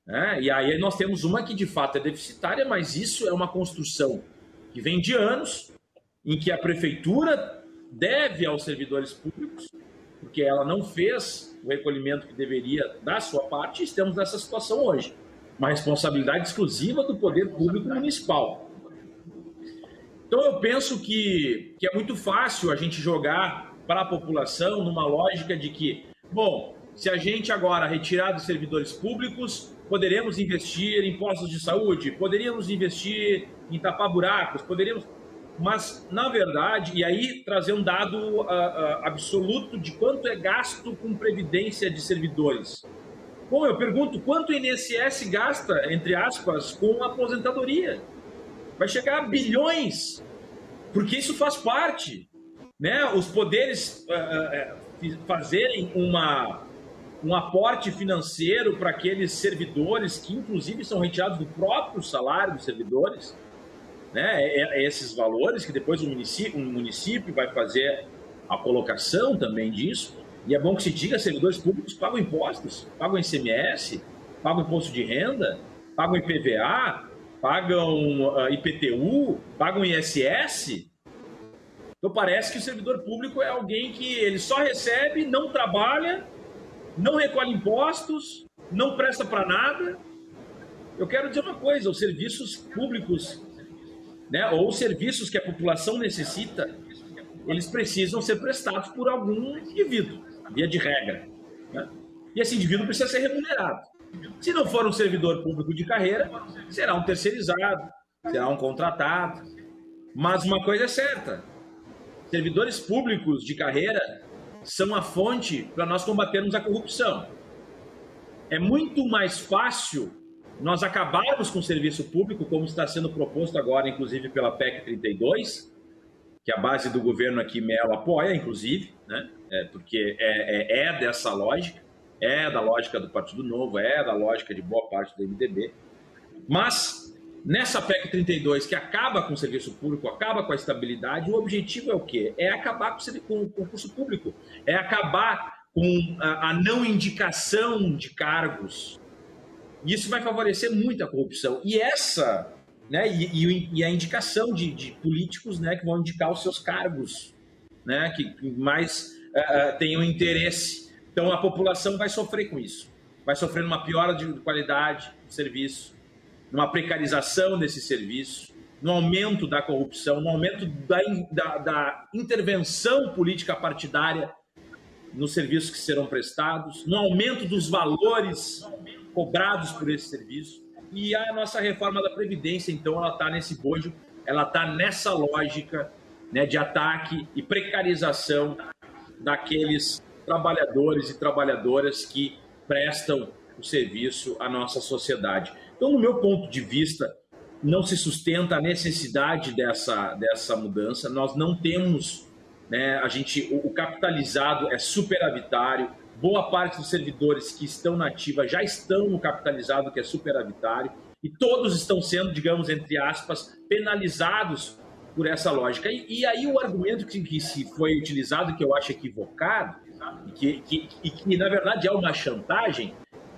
É, e aí nós temos uma que de fato é deficitária, mas isso é uma construção que vem de anos, em que a prefeitura deve aos servidores públicos, porque ela não fez o recolhimento que deveria da sua parte, e estamos nessa situação hoje. Uma responsabilidade exclusiva do poder público municipal. Então eu penso que, que é muito fácil a gente jogar para a população numa lógica de que, bom, se a gente agora retirar dos servidores públicos, poderemos investir em postos de saúde, poderíamos investir em tapar buracos, poderíamos. Mas, na verdade, e aí trazer um dado uh, uh, absoluto de quanto é gasto com previdência de servidores. Bom, eu pergunto, quanto o INSS gasta, entre aspas, com aposentadoria? Vai chegar a bilhões, porque isso faz parte. Né? Os poderes uh, uh, fazerem uma, um aporte financeiro para aqueles servidores que, inclusive, são retirados do próprio salário dos servidores, né? É, é esses valores que depois o município, um município vai fazer a colocação também disso. E é bom que se diga, servidores públicos pagam impostos, pagam ICMS, pagam imposto de renda, pagam IPVA, pagam ah, IPTU, pagam ISS. Então parece que o servidor público é alguém que ele só recebe, não trabalha, não recolhe impostos, não presta para nada. Eu quero dizer uma coisa: os serviços públicos, né, ou os serviços que a população necessita, eles precisam ser prestados por algum indivíduo, via de regra. Né? E esse indivíduo precisa ser remunerado. Se não for um servidor público de carreira, será um terceirizado, será um contratado. Mas uma coisa é certa: servidores públicos de carreira são a fonte para nós combatermos a corrupção. É muito mais fácil nós acabarmos com o serviço público, como está sendo proposto agora, inclusive pela PEC 32, que a base do governo aqui, Melo, apoia, inclusive, né? É, porque é, é, é dessa lógica é da lógica do Partido Novo, é da lógica de boa parte do MDB. Mas nessa PEC 32, que acaba com o serviço público, acaba com a estabilidade, o objetivo é o quê? É acabar com o concurso público, é acabar com a, não indicação de cargos. Isso vai favorecer muito a corrupção. E essa, né, e, e a indicação de, de, políticos né, que vão indicar os seus cargos, né, que mais uh, tenham interesse então a população vai sofrer com isso. Vai sofrer uma piora de qualidade do serviço, numa precarização desse serviço, no aumento da corrupção, no aumento da, da, da intervenção política partidária nos serviços que serão prestados, no aumento dos valores cobrados por esse serviço. E a nossa reforma da Previdência, então, ela está nesse bojo, ela está nessa lógica né, de ataque e precarização daqueles trabalhadores e trabalhadoras que prestam o serviço à nossa sociedade. Então, no meu ponto de vista, não se sustenta a necessidade dessa, dessa mudança. Nós não temos, né, a gente, o, o capitalizado é superavitário. Boa parte dos servidores que estão na ativa já estão no capitalizado, que é superavitário, e todos estão sendo, digamos, entre aspas, penalizados por essa lógica. E, e aí o argumento que, que, se foi utilizado, que eu acho equivocado, que, que, que na verdade é uma chantagem,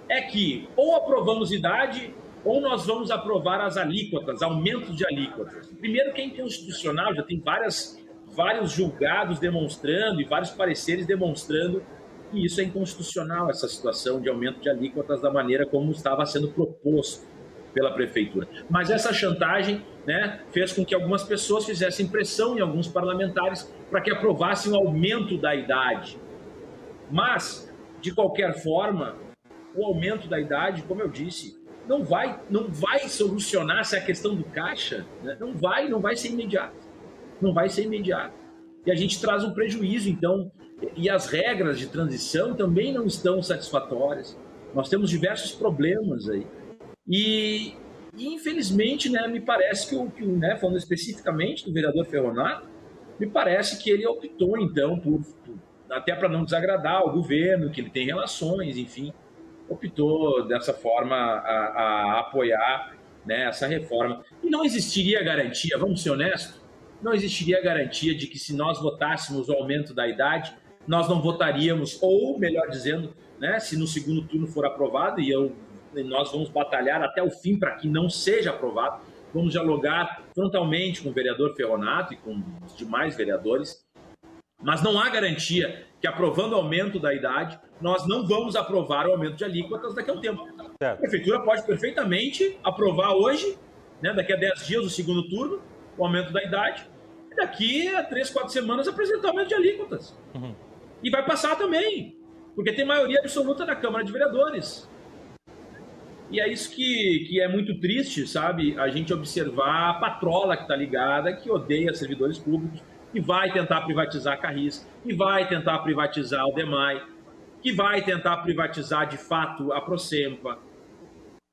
é que ou aprovamos idade ou nós vamos aprovar as alíquotas, aumentos de alíquotas. Primeiro que é inconstitucional, já tem várias, vários julgados demonstrando e vários pareceres demonstrando que isso é inconstitucional, essa situação de aumento de alíquotas da maneira como estava sendo proposto pela prefeitura. Mas essa chantagem né, fez com que algumas pessoas fizessem pressão em alguns parlamentares para que aprovassem o aumento da idade. Mas, de qualquer forma, o aumento da idade, como eu disse, não vai, não vai solucionar essa questão do caixa, né? não vai, não vai ser imediato, não vai ser imediato. E a gente traz um prejuízo, então, e as regras de transição também não estão satisfatórias. Nós temos diversos problemas aí. E, infelizmente, né, me parece que o, que, né, falando especificamente do vereador Ferronato, me parece que ele optou, então, por, por até para não desagradar o governo, que ele tem relações, enfim, optou dessa forma a, a apoiar né, essa reforma. E não existiria garantia, vamos ser honestos, não existiria garantia de que se nós votássemos o aumento da idade, nós não votaríamos, ou melhor dizendo, né, se no segundo turno for aprovado, e eu, nós vamos batalhar até o fim para que não seja aprovado, vamos dialogar frontalmente com o vereador Ferronato e com os demais vereadores, mas não há garantia que aprovando o aumento da idade, nós não vamos aprovar o aumento de alíquotas daqui a um tempo. Certo. A prefeitura pode perfeitamente aprovar hoje, né, daqui a 10 dias, o segundo turno, o aumento da idade, e daqui a 3, 4 semanas apresentar o aumento de alíquotas. Uhum. E vai passar também, porque tem maioria absoluta na Câmara de Vereadores. E é isso que, que é muito triste, sabe? A gente observar a patrola que está ligada, que odeia servidores públicos, que vai tentar privatizar a Carris, que vai tentar privatizar o DEMAI, que vai tentar privatizar de fato a Procempa,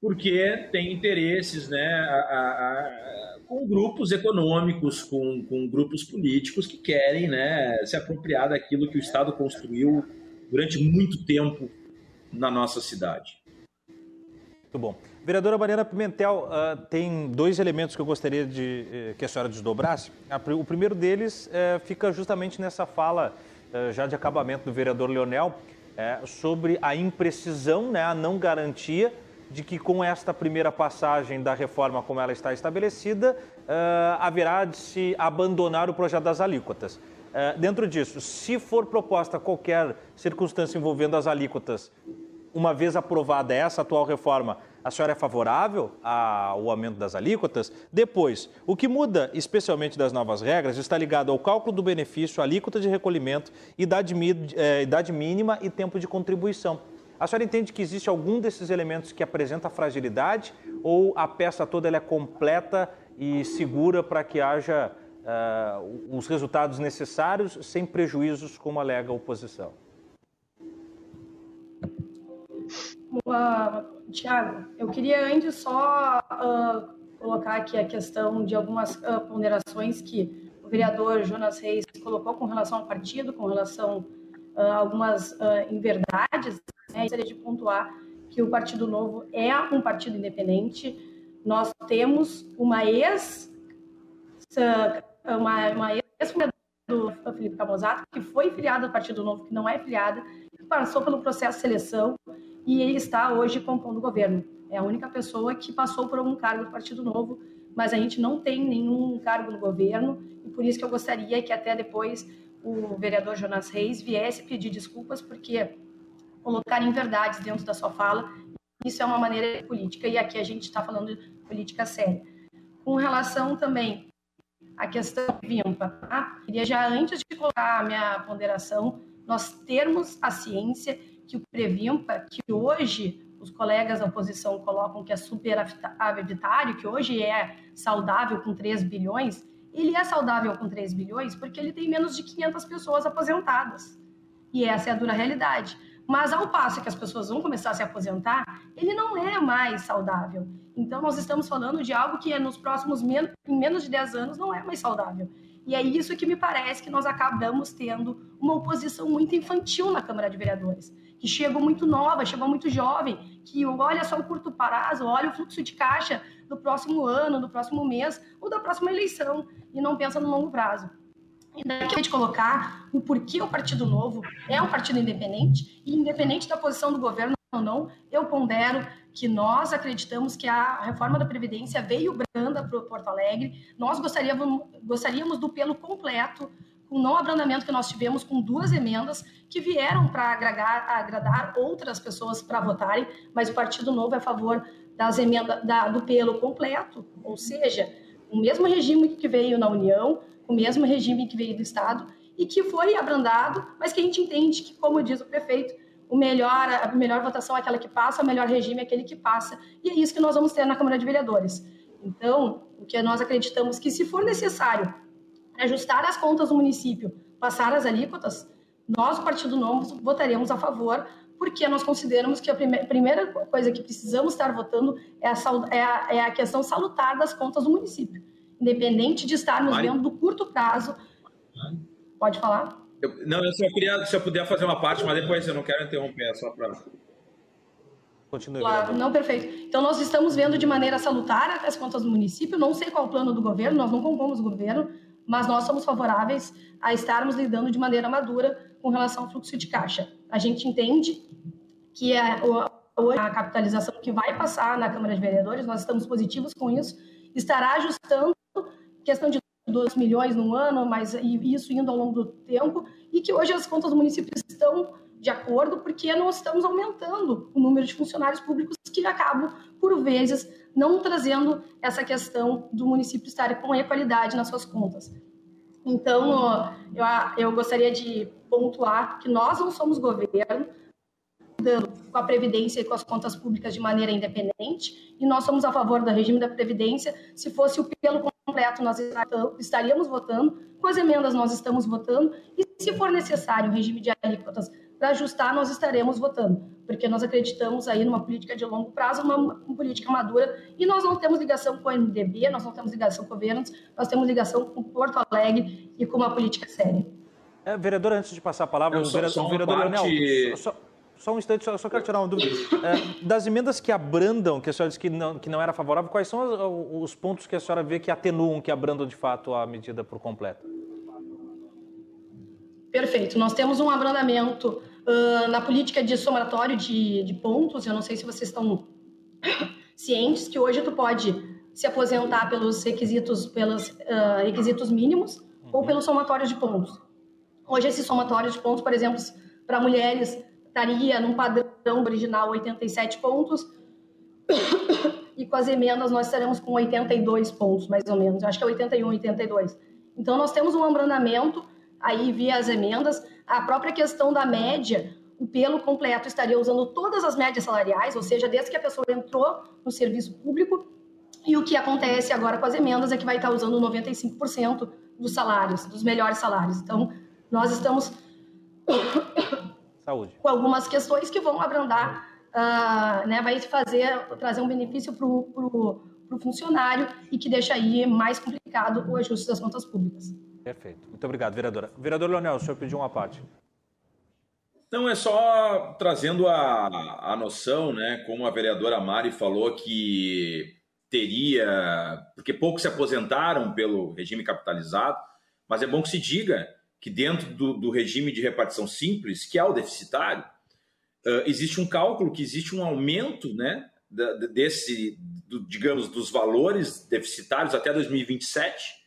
porque tem interesses né, a, a, a, com grupos econômicos, com, com grupos políticos que querem né, se apropriar daquilo que o Estado construiu durante muito tempo na nossa cidade. Muito bom. Vereadora Mariana Pimentel, uh, tem dois elementos que eu gostaria de uh, que a senhora desdobrasse. O primeiro deles uh, fica justamente nessa fala, eh, já de acabamento do vereador Leonel, sobre a imprecisão, né, a não garantia de que com esta primeira passagem da reforma como ela está estabelecida, haverá de se abandonar o projeto das alíquotas. dentro disso, se for proposta qualquer circunstância envolvendo as alíquotas, uma vez aprovada essa atual reforma, a senhora é favorável ao aumento das alíquotas? Depois, o que muda, especialmente das novas regras, está ligado ao cálculo do benefício, alíquota de recolhimento, idade, é, idade mínima e tempo de contribuição. A senhora entende que existe algum desses elementos que apresenta fragilidade ou a peça toda é completa e segura para que haja uh, os resultados necessários sem prejuízos, como alega a oposição? Tiago, eu queria antes só uh, colocar aqui a questão de algumas uh, ponderações que o vereador Jonas Reis colocou com relação ao partido, com relação a algumas inverdades. Né? Gostaria de pontuar que o Partido Novo é um partido independente. Nós temos uma ex uma, uma ex do Felipe Camozato, que foi filiada ao Partido Novo, que não é filiada, que passou pelo processo de seleção e ele está hoje compondo o governo. É a única pessoa que passou por algum cargo do Partido Novo, mas a gente não tem nenhum cargo no governo e por isso que eu gostaria que até depois o vereador Jonas Reis viesse pedir desculpas porque colocar em verdades dentro da sua fala, isso é uma maneira política e aqui a gente está falando de política séria. Com relação também à questão VIMPA, tá? queria já antes de colocar a minha ponderação, nós termos a ciência que o Previmpa, que hoje os colegas da oposição colocam que é superavitário, que hoje é saudável com 3 bilhões, ele é saudável com 3 bilhões porque ele tem menos de 500 pessoas aposentadas. E essa é a dura realidade. Mas ao passo que as pessoas vão começar a se aposentar, ele não é mais saudável. Então nós estamos falando de algo que nos próximos em menos de 10 anos não é mais saudável. E é isso que me parece que nós acabamos tendo uma oposição muito infantil na Câmara de Vereadores que chegou muito nova, chegou muito jovem, que olha só o curto prazo, olha o fluxo de caixa do próximo ano, do próximo mês ou da próxima eleição e não pensa no longo prazo. E daqui a gente colocar o porquê o Partido Novo é um partido independente e independente da posição do governo ou não, eu pondero que nós acreditamos que a reforma da Previdência veio branda para o Porto Alegre. Nós gostaríamos, gostaríamos do pelo completo, com o não abrandamento que nós tivemos, com duas emendas que vieram para agradar, agradar outras pessoas para votarem, mas o Partido Novo é a favor das emendas da, do pelo completo, ou seja, o mesmo regime que veio na União, o mesmo regime que veio do Estado e que foi abrandado, mas que a gente entende que, como diz o prefeito, o melhor, a melhor votação é aquela que passa, o melhor regime é aquele que passa. E é isso que nós vamos ter na Câmara de Vereadores. Então, o que nós acreditamos que, se for necessário ajustar as contas do município, passar as alíquotas, nós, o Partido Novo, votaremos a favor, porque nós consideramos que a primeira coisa que precisamos estar votando é a, é a, é a questão salutar das contas do município. Independente de estarmos Mari... dentro do curto prazo. Pode falar? Eu, não, eu só queria, se eu puder fazer uma parte, mas depois eu não quero interromper, é só para. Continue. Claro, não, perfeito. Então, nós estamos vendo de maneira salutar as contas do município. Não sei qual é o plano do governo, nós não compomos o governo, mas nós somos favoráveis a estarmos lidando de maneira madura com relação ao fluxo de caixa. A gente entende que é a capitalização que vai passar na Câmara de Vereadores, nós estamos positivos com isso, estará ajustando questão de 2 milhões no ano, mas isso indo ao longo do tempo, e que hoje as contas do município estão de acordo, porque nós estamos aumentando o número de funcionários públicos que acabam, por vezes, não trazendo essa questão do município estar com equalidade nas suas contas. Então, eu, eu gostaria de pontuar que nós não somos governo, com a Previdência e com as contas públicas de maneira independente, e nós somos a favor do regime da Previdência. Se fosse o pelo completo, nós estaríamos votando, com as emendas nós estamos votando, e se for necessário um regime de alíquotas para ajustar, nós estaremos votando, porque nós acreditamos aí numa política de longo prazo, uma, uma, política madura, e nós não temos ligação com o MDB, nós não temos ligação com governos, nós temos ligação com Porto Alegre e com uma política séria. É, vereador, antes de passar a palavra, o vereador, vereador parte... Leonel, só, só um instante, só, só quero tirar uma dúvida. É, das emendas que abrandam, que a senhora disse que não, que não era favorável, quais são os, os pontos que a senhora vê que atenuam, que abrandam de fato a medida por completo? Perfeito. Nós temos um abrandamento uh, na política de somatório de, de pontos. Eu não sei se vocês estão cientes que hoje tu pode se aposentar pelos requisitos, pelos uh, requisitos mínimos uhum. ou pelo somatório de pontos. Hoje esse somatório de pontos, por exemplo, para mulheres estaria num padrão original 87 pontos, e com as emendas nós estaremos com 82 pontos, mais ou menos. Eu acho que é 81, 82. Então, nós temos um abrandamento aí via as emendas. A própria questão da média, o pelo completo estaria usando todas as médias salariais, ou seja, desde que a pessoa entrou no serviço público. E o que acontece agora com as emendas é que vai estar usando 95% dos salários, dos melhores salários. Então, nós estamos Saúde. Com algumas questões que vão abrandar, uh, né, vai fazer, trazer um benefício para o funcionário e que deixa aí mais complicado o ajuste das contas públicas. Perfeito. Muito obrigado, vereadora. Vereador Leonel, o senhor pediu uma parte. Não, é só trazendo a, a noção, né, como a vereadora Mari falou que teria, porque poucos se aposentaram pelo regime capitalizado, mas é bom que se diga que dentro do, do regime de repartição simples, que é o deficitário, uh, existe um cálculo que existe um aumento né, desse, do, digamos, dos valores deficitários até 2027.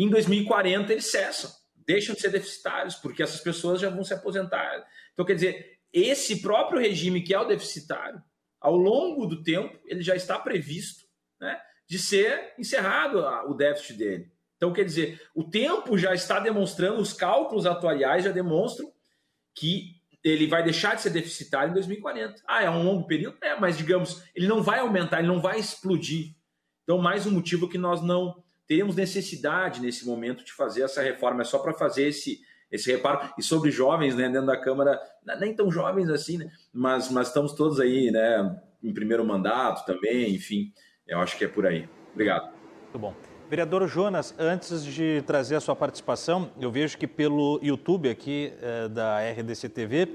Em 2040 eles cessam, deixam de ser deficitários, porque essas pessoas já vão se aposentar. Então, quer dizer, esse próprio regime que é o deficitário, ao longo do tempo, ele já está previsto né, de ser encerrado o déficit dele. Então, quer dizer, o tempo já está demonstrando, os cálculos atuariais já demonstram que ele vai deixar de ser deficitário em 2040. Ah, é um longo período? É, mas digamos, ele não vai aumentar, ele não vai explodir. Então, mais um motivo que nós não teríamos necessidade nesse momento de fazer essa reforma. É só para fazer esse, esse reparo. E sobre jovens, né, dentro da Câmara, nem tão jovens assim, né, mas, mas estamos todos aí, né, em primeiro mandato também, enfim, eu acho que é por aí. Obrigado. Muito bom. Vereador Jonas, antes de trazer a sua participação, eu vejo que pelo YouTube aqui eh, da RDC TV,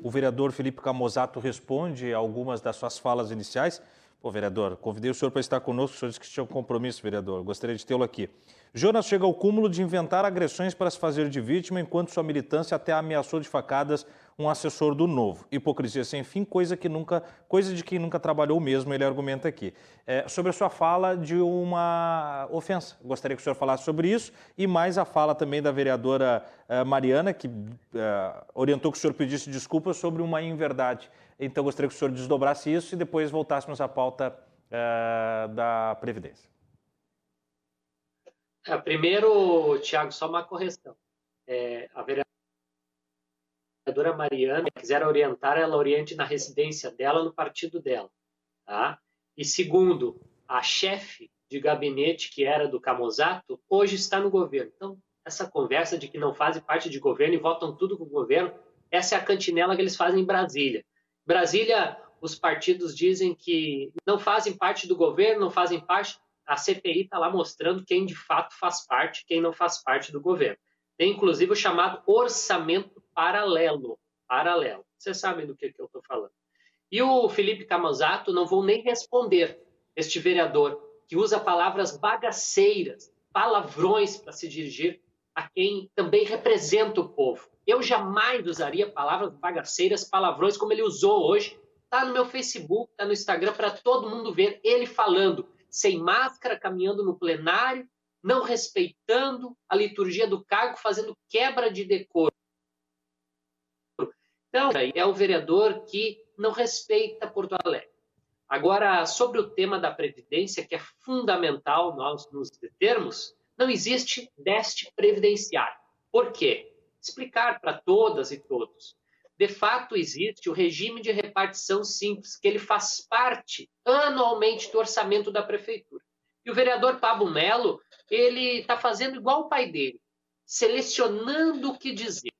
o vereador Felipe Camozato responde algumas das suas falas iniciais. Pô, vereador, convidei o senhor para estar conosco, o senhor disse que tinha um compromisso, vereador. Gostaria de tê-lo aqui. Jonas chega ao cúmulo de inventar agressões para se fazer de vítima, enquanto sua militância até ameaçou de facadas um assessor do Novo. Hipocrisia sem fim, coisa que nunca, coisa de quem nunca trabalhou mesmo, ele argumenta aqui. É, sobre a sua fala de uma ofensa, gostaria que o senhor falasse sobre isso e mais a fala também da vereadora uh, Mariana, que uh, orientou que o senhor pedisse desculpas sobre uma inverdade. Então, gostaria que o senhor desdobrasse isso e depois voltássemos à pauta uh, da Previdência. É, primeiro, Tiago, só uma correção. É, a vereadora Mariana quiser orientar, ela oriente na residência dela, no partido dela. Tá? E segundo, a chefe de gabinete que era do Camozato, hoje está no governo. Então, essa conversa de que não fazem parte de governo e votam tudo com o governo, essa é a cantinela que eles fazem em Brasília. Brasília, os partidos dizem que não fazem parte do governo, não fazem parte. A CPI está lá mostrando quem de fato faz parte, quem não faz parte do governo. Tem inclusive o chamado orçamento paralelo. Paralelo. Vocês sabem do que, que eu estou falando. E o Felipe Camazato, não vou nem responder este vereador que usa palavras bagaceiras, palavrões para se dirigir a quem também representa o povo. Eu jamais usaria palavras bagaceiras, palavrões como ele usou hoje. Está no meu Facebook, está no Instagram para todo mundo ver ele falando, sem máscara, caminhando no plenário, não respeitando a liturgia do cargo, fazendo quebra de decoro. Então, é o vereador que não respeita Porto Alegre. Agora, sobre o tema da Previdência, que é fundamental nós nos determos, não existe déficit previdenciário. Por quê? Explicar para todas e todos. De fato, existe o regime de repartição simples, que ele faz parte anualmente do orçamento da prefeitura. E o vereador Pablo Melo, ele está fazendo igual o pai dele, selecionando o que dizer.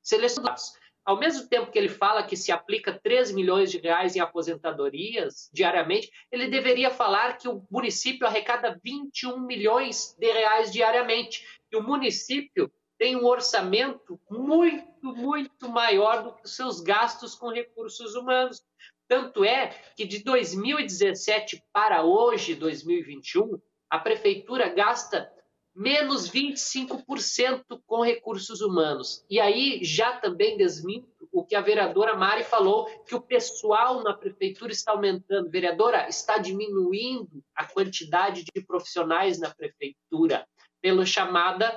Selecionando ao mesmo tempo que ele fala que se aplica 3 milhões de reais em aposentadorias diariamente, ele deveria falar que o município arrecada 21 milhões de reais diariamente. E o município tem um orçamento muito, muito maior do que os seus gastos com recursos humanos. Tanto é que de 2017 para hoje, 2021, a prefeitura gasta menos 25% com recursos humanos. E aí já também desminto o que a vereadora Mari falou, que o pessoal na prefeitura está aumentando. Vereadora, está diminuindo a quantidade de profissionais na prefeitura pela chamada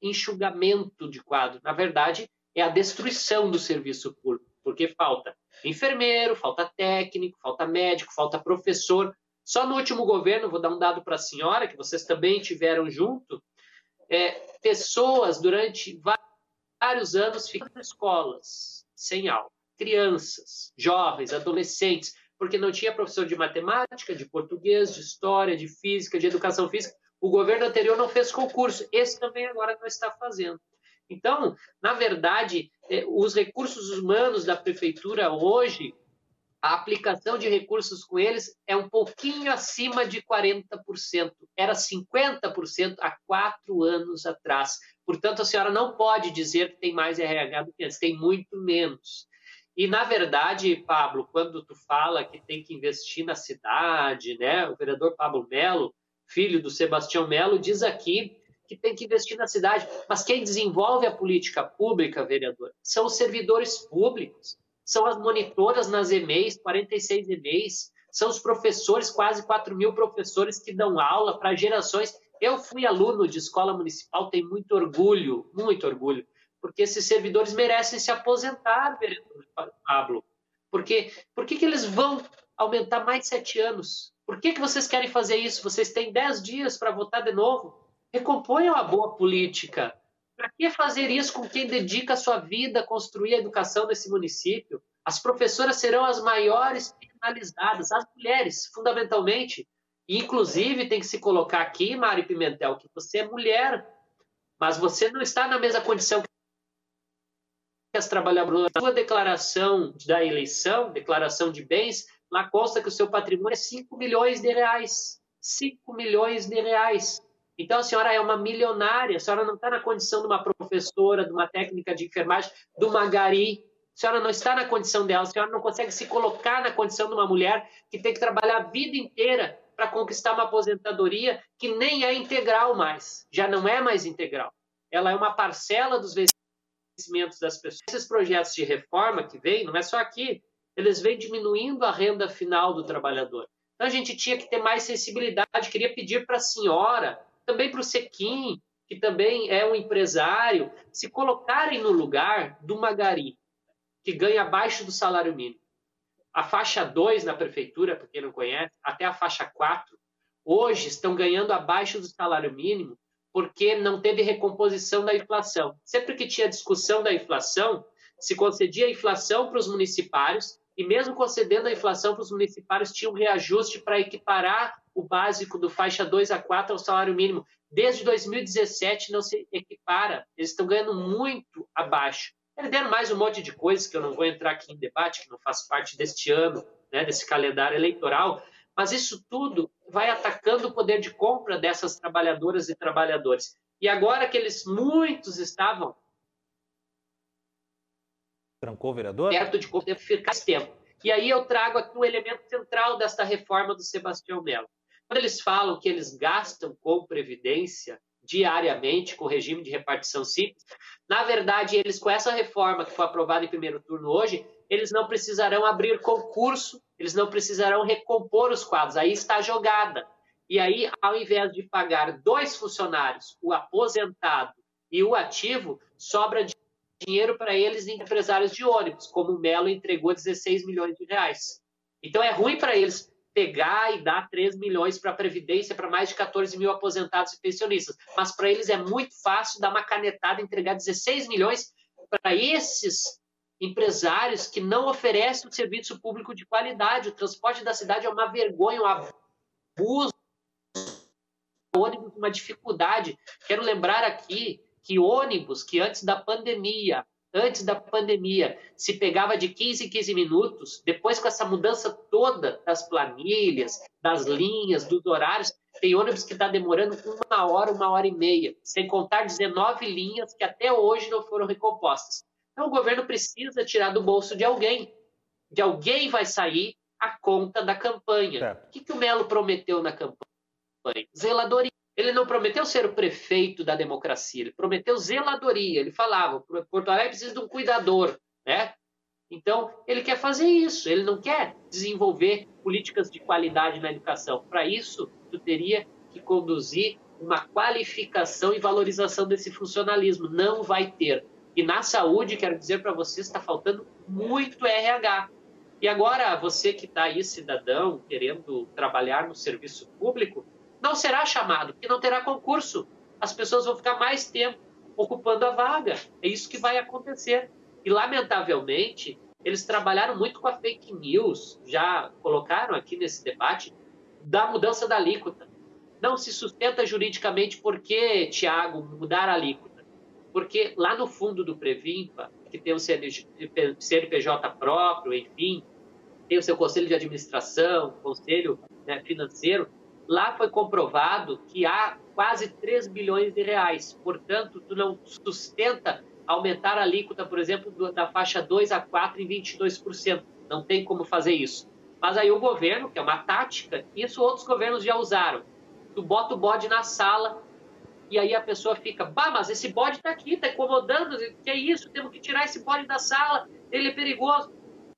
enxugamento de quadro. Na verdade, é a destruição do serviço público, porque falta enfermeiro, falta técnico, falta médico, falta professor, só no último governo, vou dar um dado para a senhora, que vocês também tiveram junto, é, pessoas durante vários anos ficam em escolas, sem aula. Crianças, jovens, adolescentes, porque não tinha professor de matemática, de português, de história, de física, de educação física. O governo anterior não fez concurso, esse também agora não está fazendo. Então, na verdade, é, os recursos humanos da prefeitura hoje a aplicação de recursos com eles é um pouquinho acima de 40%. Era 50% há quatro anos atrás. Portanto, a senhora não pode dizer que tem mais RH do que antes, tem muito menos. E, na verdade, Pablo, quando tu fala que tem que investir na cidade, né? o vereador Pablo Melo, filho do Sebastião Melo, diz aqui que tem que investir na cidade. Mas quem desenvolve a política pública, vereador, são os servidores públicos são as monitoras nas EMEIs, 46 EMEIs, são os professores, quase 4 mil professores que dão aula para gerações. Eu fui aluno de escola municipal, tenho muito orgulho, muito orgulho, porque esses servidores merecem se aposentar, vereador Pablo. Porque, por que, que eles vão aumentar mais sete anos? Por que, que vocês querem fazer isso? Vocês têm dez dias para votar de novo. Recomponham a boa política. Para que fazer isso com quem dedica a sua vida a construir a educação nesse município? As professoras serão as maiores penalizadas, as mulheres, fundamentalmente. E, inclusive, tem que se colocar aqui, Mari Pimentel, que você é mulher, mas você não está na mesma condição que as trabalhadoras. A sua declaração da eleição, declaração de bens, lá consta que o seu patrimônio é 5 milhões de reais. 5 milhões de reais. Então, a senhora é uma milionária, a senhora não está na condição de uma professora, de uma técnica de enfermagem, de uma gari. A senhora não está na condição dela, a senhora não consegue se colocar na condição de uma mulher que tem que trabalhar a vida inteira para conquistar uma aposentadoria que nem é integral mais, já não é mais integral. Ela é uma parcela dos vencimentos das pessoas. Esses projetos de reforma que vêm, não é só aqui, eles vêm diminuindo a renda final do trabalhador. Então a gente tinha que ter mais sensibilidade. Queria pedir para a senhora, também para o Sequim, que também é um empresário, se colocarem no lugar do Magari, que ganha abaixo do salário mínimo. A faixa 2 na prefeitura, para quem não conhece, até a faixa 4, hoje estão ganhando abaixo do salário mínimo porque não teve recomposição da inflação. Sempre que tinha discussão da inflação, se concedia a inflação para os municipários e mesmo concedendo a inflação para os municipários, tinha um reajuste para equiparar o básico do faixa 2 a 4 ao salário mínimo. Desde 2017 não se equipara, eles estão ganhando muito abaixo. Perderam mais um monte de coisas que eu não vou entrar aqui em debate, que não faz parte deste ano, né, desse calendário eleitoral, mas isso tudo vai atacando o poder de compra dessas trabalhadoras e trabalhadores. E agora que eles muitos estavam Trancou o vereador? Perto de poder ficar mais tempo. E aí eu trago aqui um elemento central desta reforma do Sebastião Melo. Quando eles falam que eles gastam com previdência diariamente com regime de repartição simples, na verdade, eles com essa reforma que foi aprovada em primeiro turno hoje, eles não precisarão abrir concurso, eles não precisarão recompor os quadros, aí está a jogada. E aí, ao invés de pagar dois funcionários, o aposentado e o ativo, sobra dinheiro para eles em empresários de ônibus, como o Melo entregou 16 milhões de reais. Então é ruim para eles pegar e dar 3 milhões para a Previdência para mais de 14 mil aposentados e pensionistas. Mas para eles é muito fácil dar uma canetada e entregar 16 milhões para esses empresários que não oferecem o serviço público de qualidade. O transporte da cidade é uma vergonha, um abuso, uma dificuldade. Quero lembrar aqui que ônibus que antes da pandemia, antes da pandemia, se pegava de 15 em 15 minutos, depois com essa mudança toda das planilhas, das linhas, dos horários, tem ônibus que está demorando uma hora, uma hora e meia, sem contar 19 linhas que até hoje não foram recompostas. Então o governo precisa tirar do bolso de alguém. De alguém vai sair a conta da campanha. Certo. O que, que o Melo prometeu na campanha? Zeladoria. Ele não prometeu ser o prefeito da democracia, ele prometeu zeladoria. Ele falava: Porto Alegre precisa de um cuidador, né? Então, ele quer fazer isso, ele não quer desenvolver políticas de qualidade na educação. Para isso, tu teria que conduzir uma qualificação e valorização desse funcionalismo. Não vai ter. E na saúde, quero dizer para vocês, está faltando muito RH. E agora, você que está aí, cidadão, querendo trabalhar no serviço público, não será chamado, porque não terá concurso. As pessoas vão ficar mais tempo ocupando a vaga. É isso que vai acontecer. E, lamentavelmente, eles trabalharam muito com a fake news, já colocaram aqui nesse debate, da mudança da alíquota. Não se sustenta juridicamente por que, Tiago, mudar a alíquota? Porque lá no fundo do Previmpa, que tem o CNPJ próprio, enfim, tem o seu conselho de administração, conselho né, financeiro, Lá foi comprovado que há quase 3 bilhões de reais. Portanto, tu não sustenta aumentar a alíquota, por exemplo, da faixa 2 a 4 em 22%. Não tem como fazer isso. Mas aí o governo, que é uma tática, isso outros governos já usaram. Tu bota o bode na sala e aí a pessoa fica, bah, mas esse bode está aqui, está incomodando, que é isso? Temos que tirar esse bode da sala, ele é perigoso.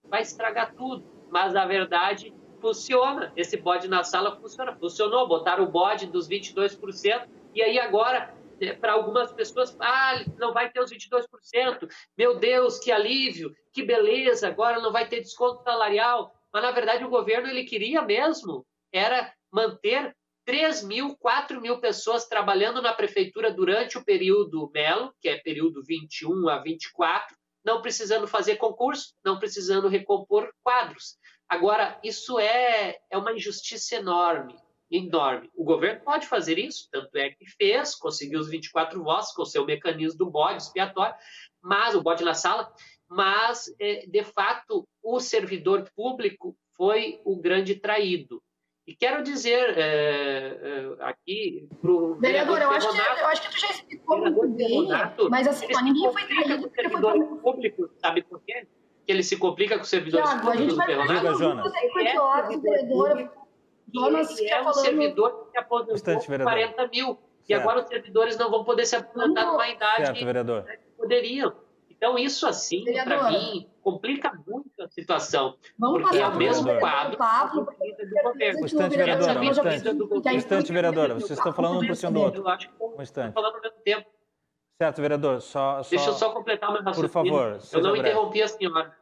Vai estragar tudo. Mas a verdade funciona. Esse bode na sala funciona. Funcionou, botaram o bode dos 22%, e aí agora, é, para algumas pessoas, ah, não vai ter os 22%. Meu Deus, que alívio, que beleza, agora não vai ter desconto salarial. Mas, na verdade, o governo ele queria mesmo era manter 3 mil, 4 mil pessoas trabalhando na prefeitura durante o período Melo, que é período 21 a 24, não precisando fazer concurso, não precisando recompor quadros. Agora, isso é, é uma injustiça enorme, enorme. O governo pode fazer isso, tanto é que fez, conseguiu os 24 votos com o seu mecanismo do bode expiatório, mas o bode na sala, mas, é, de fato, o servidor público foi o grande traído. E quero dizer é, é, aqui para o vereador, vereador eu, acho que, eu acho que tu já explicou muito bem, mas assim, ninguém foi traído. Com servidores foi... públicos, sabe por quê? Que ele se complica com os servidores Tiago, públicos do Ferronato. Jonas. Jonas ele é um falando... servidor que se aposentou com 40 mil. E agora os servidores não vão poder se aposentar numa idade certo, vereador. que poderiam. Então, isso assim, para mim, complica muito a situação. Vamos porque é o mesmo quadro Pablo, do governo. Um instante, vereadora. Um instante, um instante vereadora. Vocês estão falando um por cima do outro. Eu acho que um instante. falando ao mesmo tempo. Certo, vereador. Só, só... Deixa eu só completar o meu raciocínio. Por favor. Eu não breve. interrompi a senhora.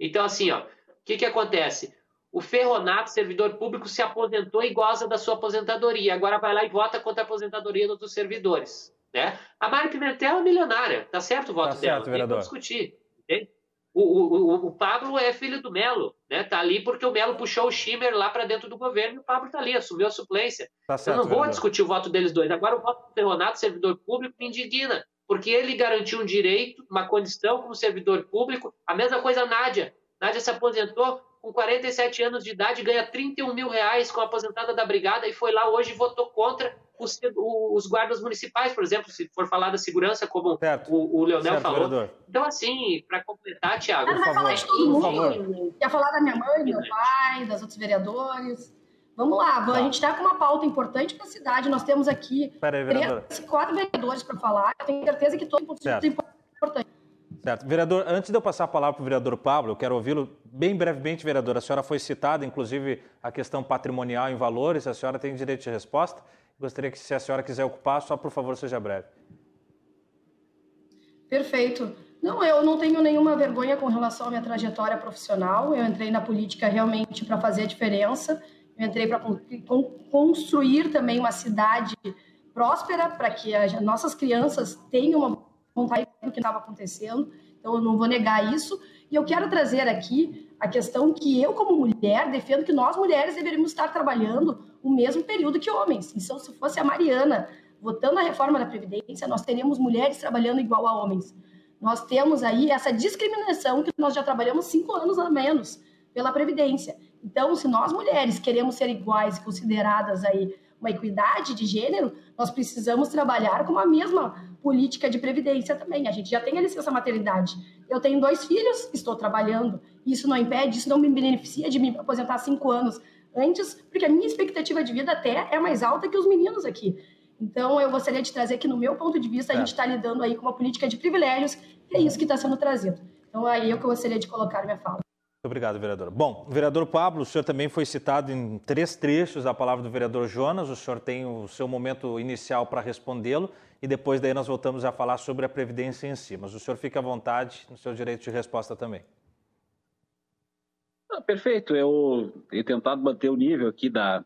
Então, assim, ó, o que, que acontece? O Ferronato, servidor público, se aposentou e goza da sua aposentadoria. Agora vai lá e vota contra a aposentadoria dos outros servidores. Né? A Mari Pimentel é milionária, tá certo o voto tá dela, certo, vereador. tem discutir. Entende? O, o, o, Pablo é filho do Melo, né? Tá ali porque o Melo puxou o Schimmer lá para dentro do governo e o Pablo tá ali, assumiu a suplência. Tá certo, Eu não vou vereador. discutir o voto deles dois. Agora o voto do Ferronato, servidor público, me indigna, porque ele garantiu um direito, uma condição como servidor público. A mesma coisa a Nádia. Nádia se aposentou com 47 anos de idade, ganha 31 mil reais com a aposentada da Brigada e foi lá hoje e votou contra os, os, guardas municipais, por exemplo, se for falar da segurança, como o, o, Leonel certo, falou. Vereador. Então, assim, para completar, Tiago. Não, vai falar de todo mundo. Quer falar da minha mãe, do meu pai, das outros vereadores. Vamos lá, tá. a gente está com uma pauta importante para a cidade. Nós temos aqui aí, três, quatro vereadores para falar. Eu tenho certeza que todo mundo é importante. Certo. Vereador, antes de eu passar a palavra para o vereador Pablo, eu quero ouvi-lo bem brevemente, vereador. A senhora foi citada, inclusive, a questão patrimonial em valores. A senhora tem direito de resposta. Gostaria que, se a senhora quiser ocupar, só por favor seja breve. Perfeito. Não, eu não tenho nenhuma vergonha com relação à minha trajetória profissional. Eu entrei na política realmente para fazer a diferença. Eu entrei para construir também uma cidade próspera para que as nossas crianças tenham uma vontade do que estava acontecendo. Então, eu não vou negar isso. E eu quero trazer aqui a questão que eu, como mulher, defendo que nós mulheres deveríamos estar trabalhando o mesmo período que homens. Então, se fosse a Mariana votando a reforma da Previdência, nós teríamos mulheres trabalhando igual a homens. Nós temos aí essa discriminação que nós já trabalhamos cinco anos a menos pela Previdência. Então, se nós mulheres queremos ser iguais e consideradas aí uma equidade de gênero, nós precisamos trabalhar com a mesma política de previdência também. A gente já tem a licença maternidade. Eu tenho dois filhos, estou trabalhando. Isso não impede, isso não me beneficia de me aposentar cinco anos antes, porque a minha expectativa de vida até é mais alta que os meninos aqui. Então, eu gostaria de trazer que, no meu ponto de vista, a gente está lidando aí com uma política de privilégios, e é isso que está sendo trazido. Então, aí é o que eu gostaria de colocar minha fala. Obrigado, vereador. Bom, vereador Pablo, o senhor também foi citado em três trechos da palavra do vereador Jonas. O senhor tem o seu momento inicial para respondê-lo e depois daí nós voltamos a falar sobre a Previdência em si. Mas o senhor fica à vontade no seu direito de resposta também. Ah, perfeito. Eu tenho tentado manter o nível aqui da,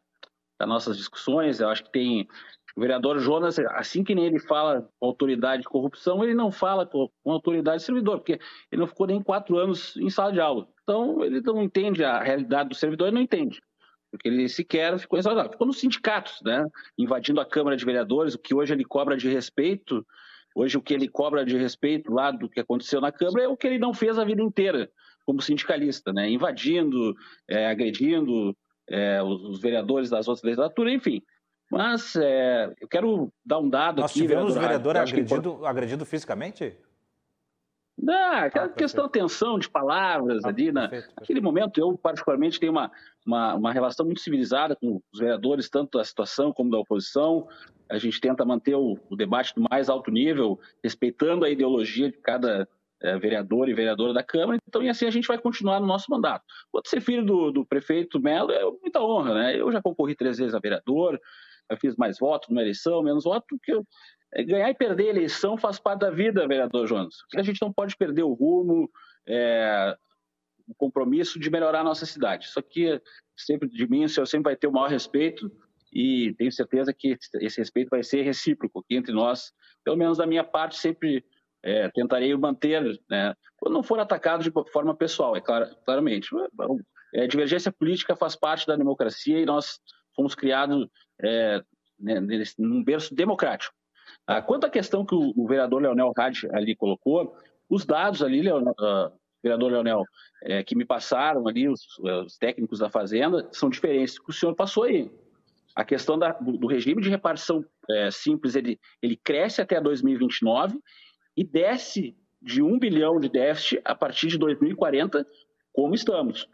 das nossas discussões. Eu acho que tem o vereador Jonas, assim que nem ele fala com autoridade de corrupção, ele não fala com autoridade de servidor, porque ele não ficou nem quatro anos em sala de aula. Então, ele não entende a realidade do servidor, ele não entende. Porque ele sequer ficou aula. Ficou nos sindicatos, né? invadindo a Câmara de Vereadores, o que hoje ele cobra de respeito, hoje o que ele cobra de respeito lá do que aconteceu na Câmara é o que ele não fez a vida inteira como sindicalista, né? invadindo, é, agredindo é, os, os vereadores das outras legislaturas, enfim. Mas é, eu quero dar um dado Nós aqui. Nós tivemos vereador, vereador agredido, que... agredido fisicamente? Não, aquela ah, questão tensão de palavras ah, ali, na, perfeito, perfeito. naquele momento eu particularmente tenho uma, uma, uma, relação muito civilizada com os vereadores, tanto da situação como da oposição, a gente tenta manter o, o debate do mais alto nível, respeitando a ideologia de cada é, vereador e vereadora da Câmara, então e assim a gente vai continuar no nosso mandato. Quanto ser filho do, do prefeito Melo é muita honra, né, eu já concorri três vezes a vereador, eu fiz mais votos numa eleição, menos votos, porque eu, ganhar e perder a eleição faz parte da vida, vereador Jonas. A gente não pode perder o rumo, é, o compromisso de melhorar a nossa cidade. Isso aqui, sempre de mim, o senhor sempre vai ter o maior respeito e tenho certeza que esse respeito vai ser recíproco aqui entre nós. Pelo menos da minha parte, sempre é, tentarei manter, né, quando não for atacado de forma pessoal, é claro, claramente. É, divergência política faz parte da democracia e nós fomos criados é, né, num berço democrático. Ah, quanto à questão que o, o vereador Leonel Hadi ali colocou, os dados ali, uh, vereador Leonel, é, que me passaram ali, os, os, técnicos da Fazenda, são diferentes que o senhor passou aí. A questão da, do, do, regime de repartição é, simples, ele, ele cresce até 2029 e desce de 1 bilhão de déficit a partir de 2040, como estamos.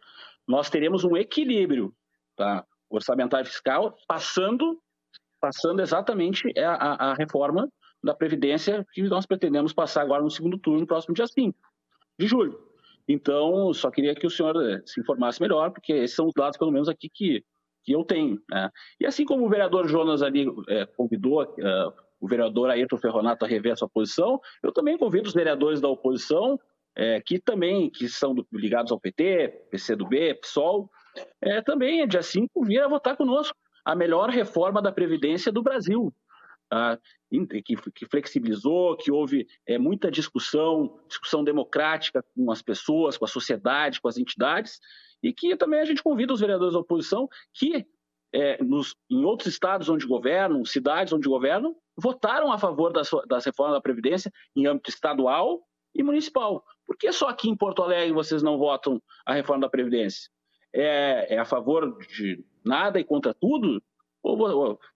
Nós teremos um equilíbrio tá, orçamentário fiscal passando, passando exatamente a, a, a reforma da Previdência que nós pretendemos passar agora no segundo turno, no próximo dia 5 de julho. Então, só queria que o senhor eh, se informasse melhor, porque esses são os dados, pelo menos, aqui que, que eu tenho. Né? E assim como o vereador Jonas ali é, convidou uh, o vereador Ayrton Ferronato a rever a sua posição, eu também convido os vereadores da oposição, é, que também que são do, ligados ao PT, PCdoB, PSOL, é, também, dia 5, vir a votar conosco a melhor reforma da Previdência do Brasil ah, que, que, flexibilizou, que houve é, muita discussão, discussão democrática com as pessoas, com a sociedade, com as entidades, e que também a gente convida os vereadores da oposição que, é, nos, em outros estados onde governam, cidades onde governam, votaram a favor das, das reformas da Previdência em âmbito estadual e municipal. Por que só aqui em Porto Alegre vocês não votam a reforma da Previdência? É, é a favor de nada e contra tudo?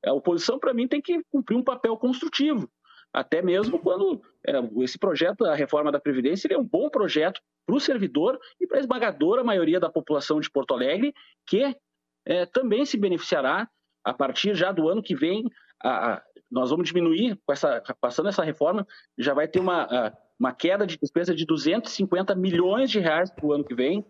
a oposição, para mim, tem que cumprir um papel construtivo, até mesmo quando é, esse projeto, a reforma da Previdência, é um bom projeto para o servidor e para a esmagadora maioria da população de Porto Alegre, que é, também se beneficiará a partir já do ano que vem. A, a, nós vamos diminuir, essa, passando essa reforma, já vai ter uma, a, uma queda de despesa de 250 milhões de reais para o ano que vem,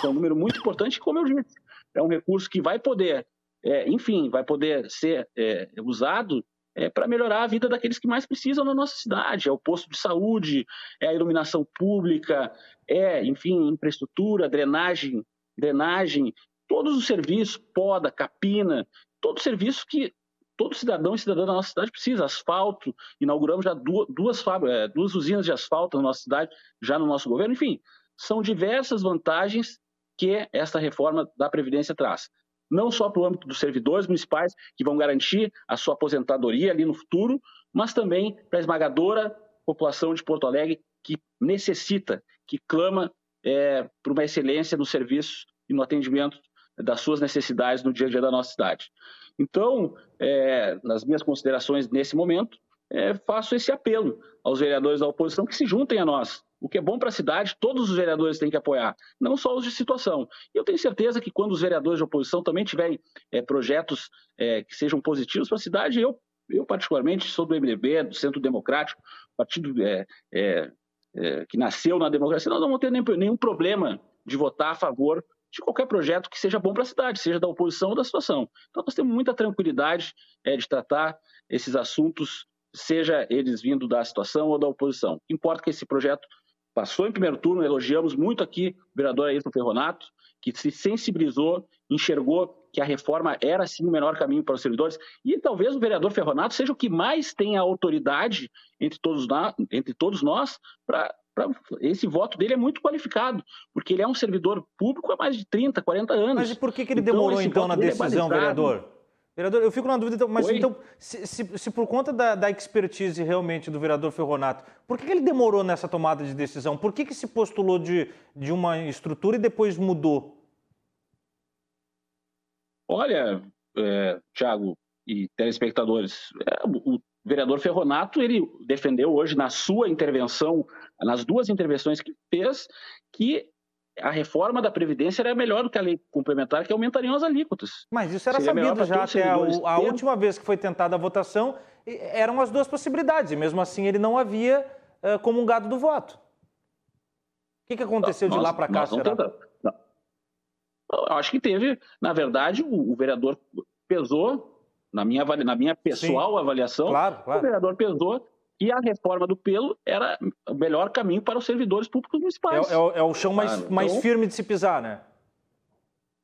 que é um número muito importante, como eu disse, é um recurso que vai poder é, enfim, vai poder ser é, usado é, para melhorar a vida daqueles que mais precisam na nossa cidade. É o posto de saúde, é a iluminação pública, é, enfim, infraestrutura, drenagem, drenagem, todos os serviços, poda, capina, todo serviço que todo cidadão e cidadã da nossa cidade precisa. Asfalto, inauguramos já duas, duas, é, duas usinas de asfalto na nossa cidade, já no nosso governo. Enfim, são diversas vantagens que esta reforma da Previdência traz não só para o âmbito dos servidores municipais, que vão garantir a sua aposentadoria ali no futuro, mas também para a esmagadora população de Porto Alegre que necessita, que clama é, por uma excelência no serviço e no atendimento das suas necessidades no dia a dia da nossa cidade. Então, é, nas minhas considerações nesse momento, é, faço esse apelo aos vereadores da oposição que se juntem a nós, o que é bom para a cidade, todos os vereadores têm que apoiar, não só os de situação. E eu tenho certeza que quando os vereadores de oposição também tiverem é, projetos é, que sejam positivos para a cidade, eu, eu particularmente sou do MDB, do Centro Democrático, partido é, é, é, que nasceu na democracia, nós não vamos ter nem, nenhum problema de votar a favor de qualquer projeto que seja bom para a cidade, seja da oposição ou da situação. Então nós temos muita tranquilidade é, de tratar esses assuntos, seja eles vindo da situação ou da oposição. Importa que esse projeto passou em primeiro turno, elogiamos muito aqui o vereador Ayrton Ferronato, que se sensibilizou, enxergou que a reforma era sim o menor caminho para os servidores, e talvez o vereador Ferronato seja o que mais tem a autoridade entre todos, entre todos nós para esse voto dele é muito qualificado, porque ele é um servidor público há mais de 30, 40 anos. Mas e por que, que ele então, demorou então na é decisão, é vereador? Vereador, eu fico na dúvida, então, mas Oi? então, se, se, se, por conta da, da, expertise realmente do vereador Ferronato, por que, que, ele demorou nessa tomada de decisão? Por que, que se postulou de, de uma estrutura e depois mudou? Olha, é, Tiago e telespectadores, é, o vereador Ferronato, ele defendeu hoje na sua intervenção, nas duas intervenções que fez, que a reforma da Previdência era melhor do que a lei complementar, que aumentariam as alíquotas. Mas isso era Seria sabido já até a, a última vez que foi tentada a votação, eram as duas possibilidades, e mesmo assim ele não havia uh, comungado do voto. O que, que aconteceu não, de lá para cá, será? Eu acho que teve, na verdade, o, o vereador pesou, na minha, na minha pessoal Sim. avaliação, claro, claro. o vereador pesou e a reforma do pelo era o melhor caminho para os servidores públicos municipais. É, é, é o chão mais, claro. mais então, firme de se pisar, né?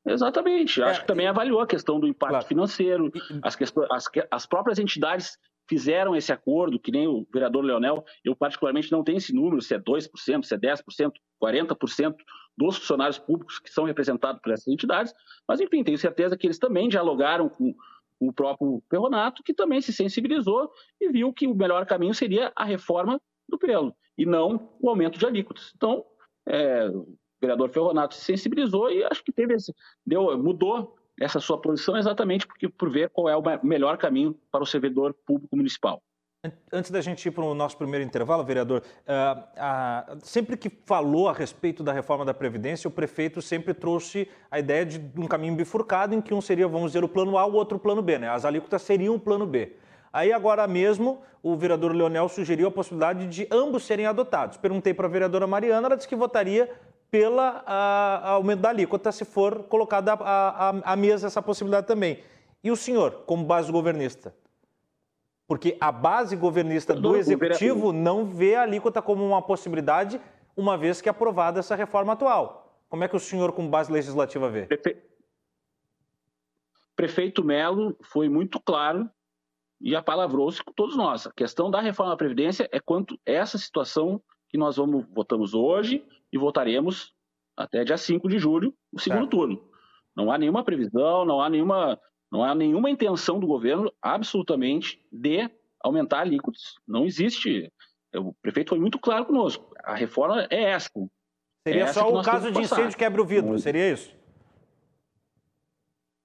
Exatamente. Acho é, que também avaliou a questão do impacto claro. financeiro. As, questões, as, as próprias entidades fizeram esse acordo, que nem o vereador Leonel, eu particularmente não tenho esse número, se é 2%, se é 10%, 40% dos funcionários públicos que são representados por essas entidades, mas enfim, tenho certeza que eles também dialogaram com o próprio Perronato, que também se sensibilizou e viu que o melhor caminho seria a reforma do pelo, e não o aumento de alíquotas. Então, é, o vereador Ferronato se sensibilizou e acho que teve esse, deu, mudou essa sua posição exatamente porque por ver qual é o melhor caminho para o servidor público municipal. Antes da gente ir para o nosso primeiro intervalo, vereador, uh, uh, sempre que falou a respeito da reforma da Previdência, o prefeito sempre trouxe a ideia de um caminho bifurcado em que um seria, vamos dizer, o plano A, o outro o plano B, né? As alíquotas seriam o plano B. Aí agora mesmo o vereador Leonel sugeriu a possibilidade de ambos serem adotados. Perguntei para a vereadora Mariana, ela disse que votaria pela a, aumento da alíquota se for colocada à mesa essa possibilidade também. E o senhor, como base governista? Porque a base governista do Executivo não vê a alíquota como uma possibilidade, uma vez que é aprovada essa reforma atual. Como é que o senhor, como base legislativa, vê? Prefeito Melo foi muito claro e apalavrou-se com todos nós. A questão da reforma da Previdência é quanto essa situação que nós vamos votamos hoje e votaremos até dia 5 de julho, o segundo certo. turno. Não há nenhuma previsão, não há nenhuma, não há nenhuma intenção do governo absolutamente de aumentar alíquotas. Não existe. O prefeito foi muito claro conosco. A reforma é essa. Seria é só o caso de incêndio quebra o vidro, seria isso?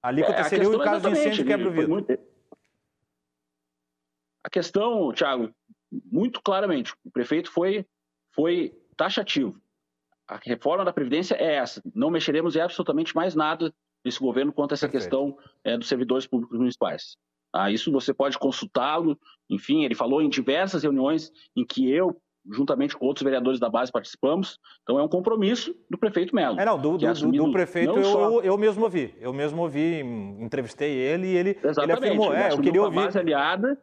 A alíquota é, seria o caso de incêndio quebra o vidro. Muito... A questão, Thiago, muito claramente, o prefeito foi, foi taxativo. A reforma da Previdência é essa. Não mexeremos em absolutamente mais nada nesse governo quanto a essa Perfeito. questão é, dos servidores públicos municipais. Ah, isso você pode consultá-lo. Enfim, ele falou em diversas reuniões em que eu, juntamente com outros vereadores da base, participamos. Então é um compromisso do prefeito Melo. É, não, do, do, do prefeito eu, só... eu, eu, mesmo ouvi. Eu mesmo ouvi, entrevistei ele e ele, ele afirmou, é, eu queria ouvir. Base aliada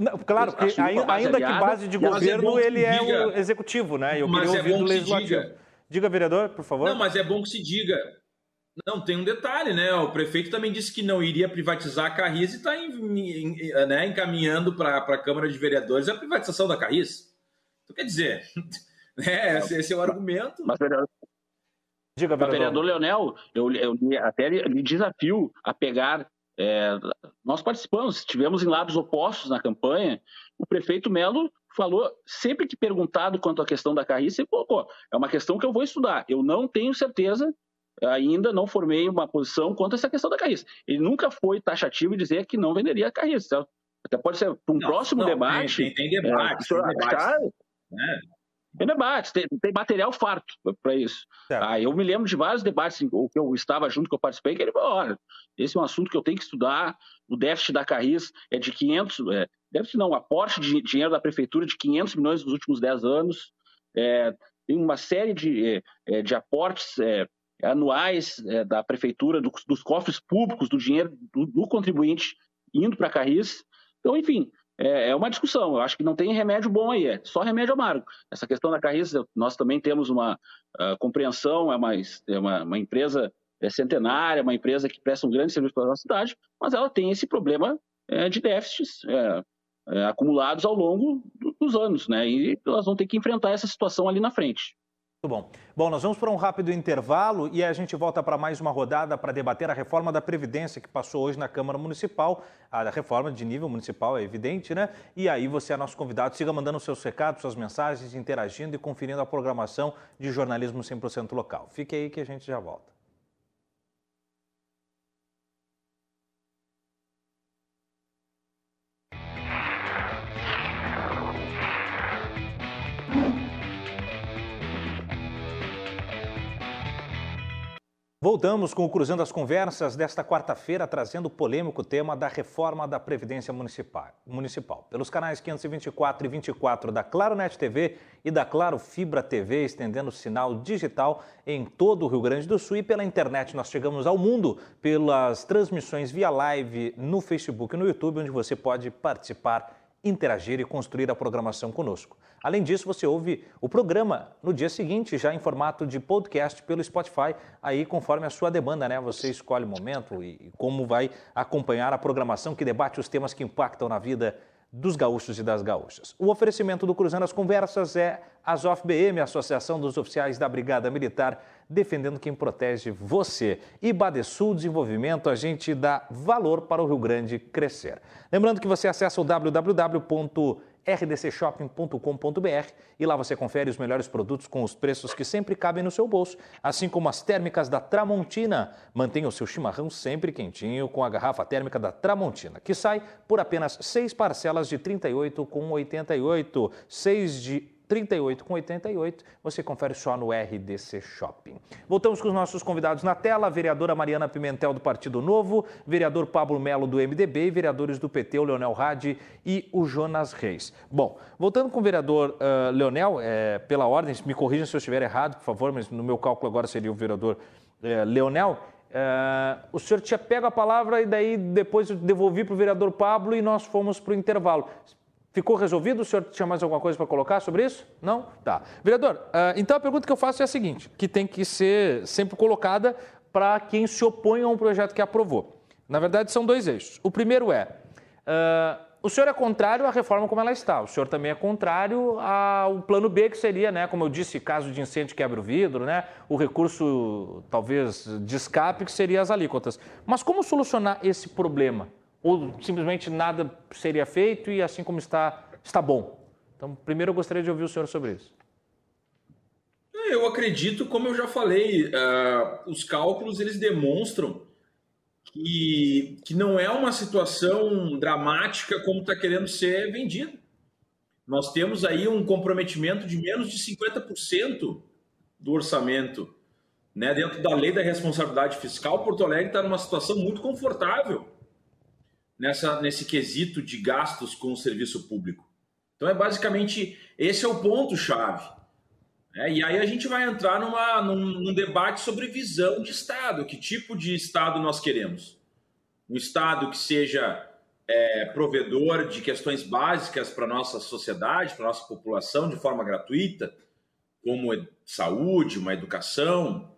não, claro, porque ainda, ainda que base de governo, é ele é o executivo, né? Eu queria é ouvir do legislativo. Diga. diga, vereador, por favor. Não, mas é bom que se diga. Não, tem um detalhe, né? O prefeito também disse que não iria privatizar a Carris e está né, encaminhando para a Câmara de Vereadores a privatização da Carris. Então, quer dizer, né, esse, esse é o argumento. Mas, vereador, Diga, vereador. vereador Leonel, eu, eu até lhe desafio a pegar é, nós participamos, tivemos em lados opostos na campanha. O prefeito Melo falou, sempre que perguntado quanto à questão da carriça, ele colocou: é uma questão que eu vou estudar. Eu não tenho certeza, ainda não formei uma posição quanto a essa questão da carriça. Ele nunca foi taxativo e dizer que não venderia a carriça. Até pode ser para um não, próximo não, debate. Tem, tem, tem debate. É, tem debate. Né? Tem debate, tem, tem material farto para isso. Ah, eu me lembro de vários debates em que eu estava junto, que eu participei, que ele falou, olha, esse é um assunto que eu tenho que estudar, o déficit da Carris é de 500, é, déficit não, aporte de dinheiro da prefeitura de 500 milhões nos últimos 10 anos, é, tem uma série de, é, é de aportes é, anuais é, da prefeitura, do, dos cofres públicos, do dinheiro do, do contribuinte indo para a Carris. Então, enfim, é, é, uma discussão. Eu acho que não tem remédio bom aí, é só remédio amargo. Essa questão da Carriça, nós também temos uma uh, compreensão, é uma, é uma, uma empresa é centenária, uma empresa que presta um grande serviço para a nossa cidade, mas ela tem esse problema é, de déficits é, acumulados ao longo dos anos, né? E elas vão ter que enfrentar essa situação ali na frente. Muito bom. Bom, nós vamos para um rápido intervalo e a gente volta para mais uma rodada para debater a reforma da Previdência que passou hoje na Câmara Municipal. A reforma de nível municipal é evidente, né? E aí você é nosso convidado. Siga mandando seus recados, suas mensagens, interagindo e conferindo a programação de jornalismo 100% local. Fique aí que a gente já volta. Voltamos com o Cruzando as Conversas desta quarta-feira, trazendo o polêmico tema da reforma da Previdência Municipal. Pelos canais 524 e 24 da Claro Net TV e da Claro Fibra TV, estendendo sinal digital em todo o Rio Grande do Sul e pela internet. Nós chegamos ao mundo pelas transmissões via live no Facebook e no YouTube, onde você pode participar interagir e construir a programação conosco. Além disso, você ouve o programa no dia seguinte, já em formato de podcast pelo Spotify, aí conforme a sua demanda, né? Você escolhe o momento e como vai acompanhar a programação que debate os temas que impactam na vida dos gaúchos e das gaúchas. O oferecimento do Cruzando as Conversas é a BM, Associação dos Oficiais da Brigada Militar, defendendo quem protege você. E Badesul Desenvolvimento, a gente dá valor para o Rio Grande crescer. Lembrando que você acessa o www rdcshopping.com.br e lá você confere os melhores produtos com os preços que sempre cabem no seu bolso, assim como as térmicas da Tramontina. Mantenha o seu chimarrão sempre quentinho com a garrafa térmica da Tramontina, que sai por apenas seis parcelas de R$ 38,88, seis de 38 com 88, você confere só no RDC Shopping. Voltamos com os nossos convidados na tela, a vereadora Mariana Pimentel do Partido Novo, vereador Pablo Melo do MDB e vereadores do PT, o Leonel Hadi e o Jonas Reis. Bom, voltando com o vereador uh, Leonel, é, pela ordem, me corrija se eu estiver errado, por favor, mas no meu cálculo agora seria o vereador é, Leonel. O senhor tinha pego a palavra e daí depois eu devolvi para o vereador Pablo e nós fomos para o intervalo. Ficou resolvido? O senhor tinha mais alguma coisa para colocar sobre isso? Não? Tá. Vereador, uh, então a pergunta que eu faço é a seguinte, que tem que ser sempre colocada para quem se opõe a um projeto que aprovou. Na verdade, são dois eixos. O primeiro é, uh, o senhor é contrário à reforma como ela está. O senhor também é contrário ao plano B, que seria, né, como eu disse, caso de incêndio quebra o vidro, né, o recurso, talvez, de escape, que seria as alíquotas. Mas como solucionar esse problema? Ou simplesmente nada seria feito e assim como está, está bom? Então, primeiro eu gostaria de ouvir o senhor sobre isso. É, eu acredito, como eu já falei, uh, os cálculos eles demonstram que, que não é uma situação dramática como está querendo ser vendido. Nós temos aí um comprometimento de menos de 50% do orçamento. Né? Dentro da lei da responsabilidade fiscal, Porto Alegre está numa situação muito confortável nessa, nesse quesito de gastos com o serviço público. Então é basicamente esse é o ponto-chave. É, e aí a gente vai entrar numa, num, num, debate sobre visão de Estado. Que tipo de Estado nós queremos? Um Estado que seja é, provedor de questões básicas para nossa sociedade, para nossa população, de forma gratuita, como saúde, uma educação,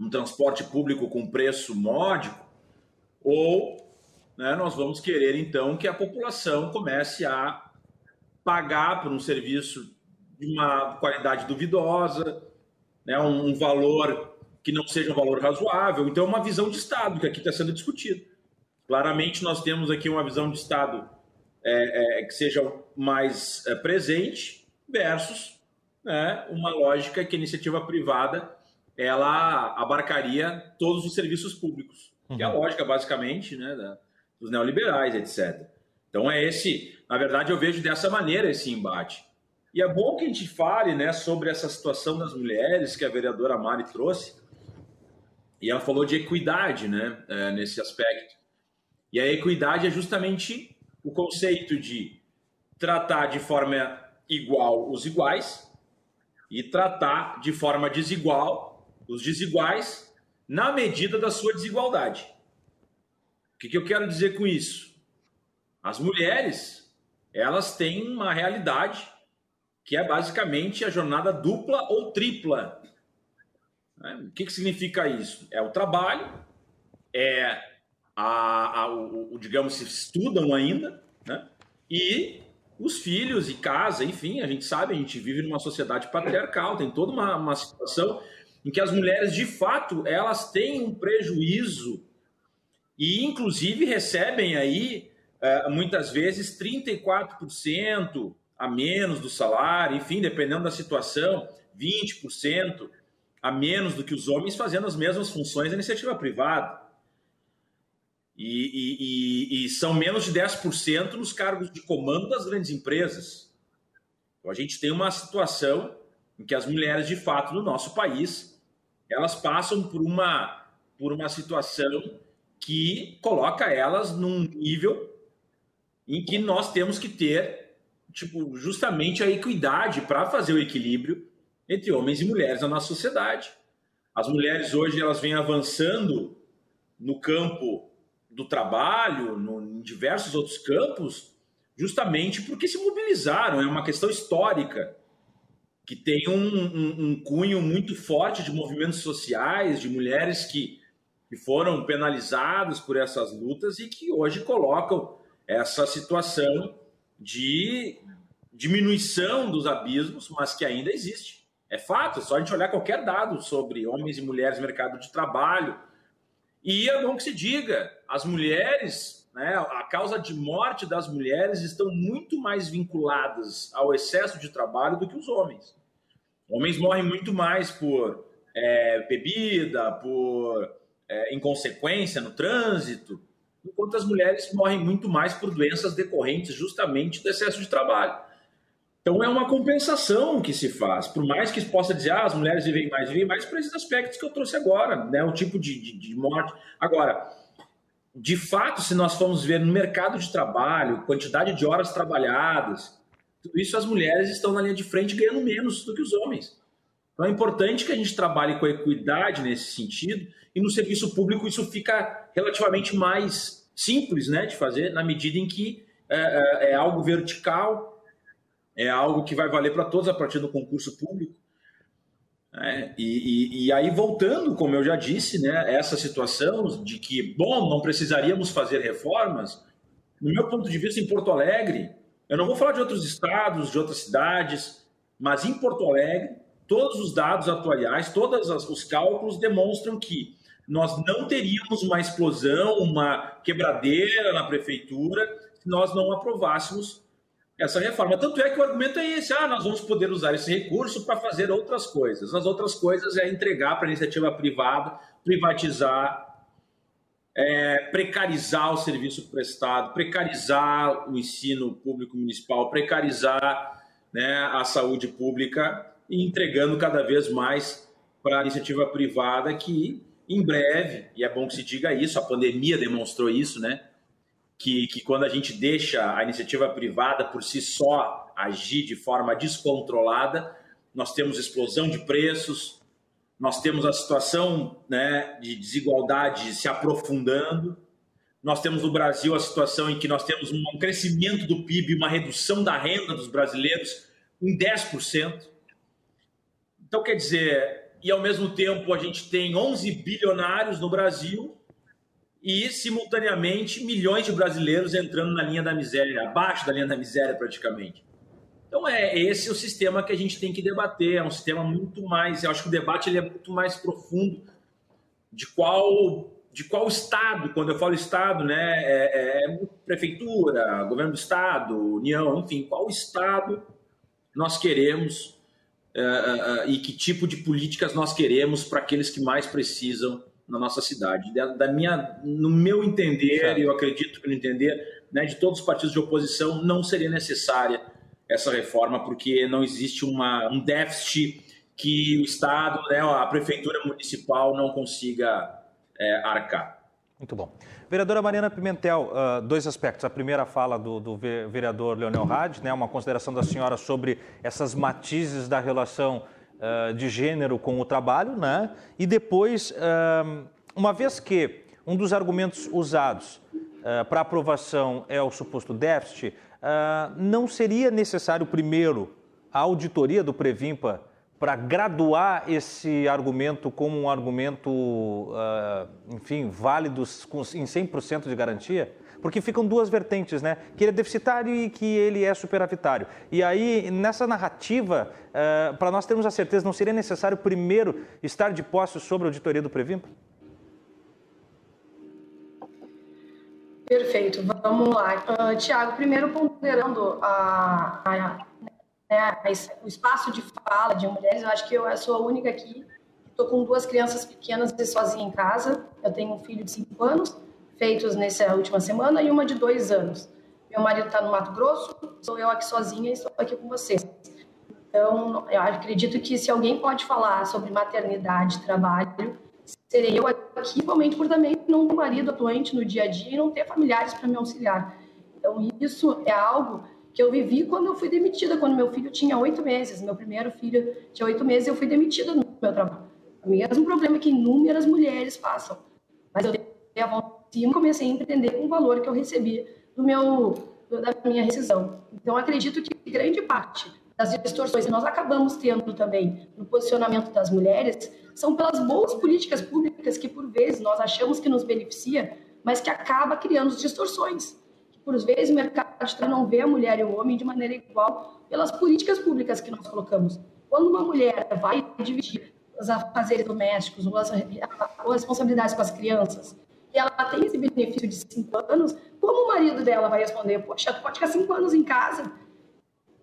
um transporte público com preço módico, ou né, nós vamos querer então que a população comece a pagar por um serviço de uma qualidade duvidosa, né, um, valor que não seja um valor razoável. Então, é uma visão de Estado que aqui está sendo discutida. Claramente, nós temos aqui uma visão de Estado é, é, que seja mais é, presente versus né, uma lógica que a iniciativa privada ela abarcaria todos os serviços públicos. Uhum. Que é a uhum. lógica, basicamente, né, da, dos neoliberais, etc. Então é esse, na verdade, eu vejo dessa maneira esse embate. E é bom que a gente fale né, sobre essa situação das mulheres que a vereadora Mari trouxe. E ela falou de equidade né, é, nesse aspecto. E a equidade é justamente o conceito de tratar de forma igual os iguais e tratar de forma desigual os desiguais na medida da sua desigualdade. O que, que eu quero dizer com isso? As mulheres, elas têm uma realidade que é basicamente a jornada dupla ou tripla. Né? O que, que significa isso? É o trabalho, é a, a o, o, digamos, se estudam ainda, né? e os filhos e casa, enfim, a gente sabe, a gente vive numa sociedade patriarcal, tem toda uma, uma situação em que as mulheres, de fato, elas têm um prejuízo e inclusive recebem aí uh, muitas vezes 34% a menos do salário, enfim, dependendo da situação, 20% a menos do que os homens fazendo as mesmas funções da iniciativa privada. E, e, e, e são menos de 10% nos cargos de comando das grandes empresas. Então a gente tem uma situação em que as mulheres, de fato, no nosso país, elas passam por uma, por uma situação que coloca elas num nível em que nós temos que ter tipo justamente a equidade para fazer o equilíbrio entre homens e mulheres na nossa sociedade. As mulheres hoje elas vêm avançando no campo do trabalho, no, em diversos outros campos, justamente porque se mobilizaram. É uma questão histórica que tem um, um, um cunho muito forte de movimentos sociais, de mulheres que que foram penalizados por essas lutas e que hoje colocam essa situação de diminuição dos abismos, mas que ainda existe. É fato, é só a gente olhar qualquer dado sobre homens e mulheres no mercado de trabalho. E é bom que se diga, as mulheres, né, a causa de morte das mulheres estão muito mais vinculadas ao excesso de trabalho do que os homens. Homens morrem muito mais por é, bebida, por é, inconsequência no trânsito, enquanto as mulheres morrem muito mais por doenças decorrentes justamente do excesso de trabalho. Então é uma compensação que se faz, por mais que possa dizer, ah, as mulheres vivem mais, vivem mais por esses aspectos que eu trouxe agora, né? o tipo de, de, de morte. Agora, de fato, se nós formos ver no mercado de trabalho, quantidade de horas trabalhadas, tudo isso as mulheres estão na linha de frente ganhando menos do que os homens. Então é importante que a gente trabalhe com equidade nesse sentido e no serviço público isso fica relativamente mais simples né, de fazer, na medida em que é, é, é algo vertical, é algo que vai valer para todos a partir do concurso público. É, e, e, aí, voltando, como eu já disse, né, essa situação de que, bom, não precisaríamos fazer reformas, no meu ponto de vista, em Porto Alegre, eu não vou falar de outros estados, de outras cidades, mas em Porto Alegre, todos os dados atuariais, todos os cálculos demonstram que nós não teríamos uma explosão, uma quebradeira na prefeitura se nós não aprovássemos essa reforma. Tanto é que o argumento é esse: ah, nós vamos poder usar esse recurso para fazer outras coisas. As outras coisas é entregar para a iniciativa privada, privatizar, é, precarizar o serviço prestado, precarizar o ensino público municipal, precarizar né, a saúde pública e entregando cada vez mais para a iniciativa privada que em breve, e é bom que se diga isso, a pandemia demonstrou isso, né? Que, que quando a gente deixa a iniciativa privada por si só agir de forma descontrolada, nós temos explosão de preços, nós temos a situação né, de desigualdade se aprofundando, nós temos no Brasil a situação em que nós temos um crescimento do PIB, uma redução da renda dos brasileiros em 10%. Então, quer dizer, e ao mesmo tempo a gente tem 11 bilionários no Brasil e, simultaneamente, milhões de brasileiros entrando na linha da miséria, abaixo da linha da miséria praticamente. Então é esse o sistema que a gente tem que debater, é um sistema muito mais, eu acho que o debate ele é muito mais profundo de qual de qual estado, quando eu falo estado, né, é, é prefeitura, governo do estado, união, enfim, qual estado nós queremos uh, uh, e que tipo de políticas nós queremos para aqueles que mais precisam na nossa cidade. Da, da minha, no meu entender, e eu acredito que no entender né, de todos os partidos de oposição, não seria necessária essa reforma, porque não existe uma, um déficit que o Estado, né, a Prefeitura Municipal não consiga é, arcar. Muito bom. Vereadora Mariana Pimentel, uh, dois aspectos. A primeira fala do, do vereador Leonel Hadi, né, uma consideração da senhora sobre essas matizes da relação uh, de gênero com o trabalho, né? E depois, uh, uma vez que um dos argumentos usados para aprovação é o suposto déficit, não seria necessário primeiro a auditoria do Previmpa para graduar esse argumento como um argumento, uh, enfim, válido em 100% de garantia? Porque ficam duas vertentes, né? Que ele é deficitário e que ele é superavitário. E aí, nessa narrativa, uh, para nós termos a certeza, não seria necessário primeiro estar de posse sobre a auditoria do Previmpa? Perfeito, vamos lá. Uh, Tiago, primeiro ponderando a, a né, o espaço de fala de mulheres. Eu acho que eu sou a única aqui. Estou com duas crianças pequenas e sozinha em casa. Eu tenho um filho de cinco anos, feitos nessa última semana, e uma de dois anos. Meu marido está no Mato Grosso, sou eu aqui sozinha e estou aqui com vocês. Então, eu acredito que se alguém pode falar sobre maternidade, trabalho, serei eu aqui, igualmente por também não ter marido atuante no dia a dia e não ter familiares para me auxiliar. Então, isso é algo que eu vivi quando eu fui demitida, quando meu filho tinha oito meses. Meu primeiro filho tinha oito meses eu fui demitida no meu trabalho. O mesmo problema que inúmeras mulheres passam. Mas eu dei a volta e comecei a com o valor que eu recebi do meu, da minha rescisão. Então, acredito que grande parte das distorções que nós acabamos tendo também no posicionamento das mulheres são pelas boas políticas públicas que, por vezes, nós achamos que nos beneficia, mas que acaba criando distorções por vezes, o mercado trabalho não vê a mulher e o homem de maneira igual pelas políticas públicas que nós colocamos. Quando uma mulher vai dividir os afazeres domésticos ou as, ou as responsabilidades com as crianças, e ela tem esse benefício de cinco anos, como o marido dela vai responder? Poxa, tu pode ficar cinco anos em casa,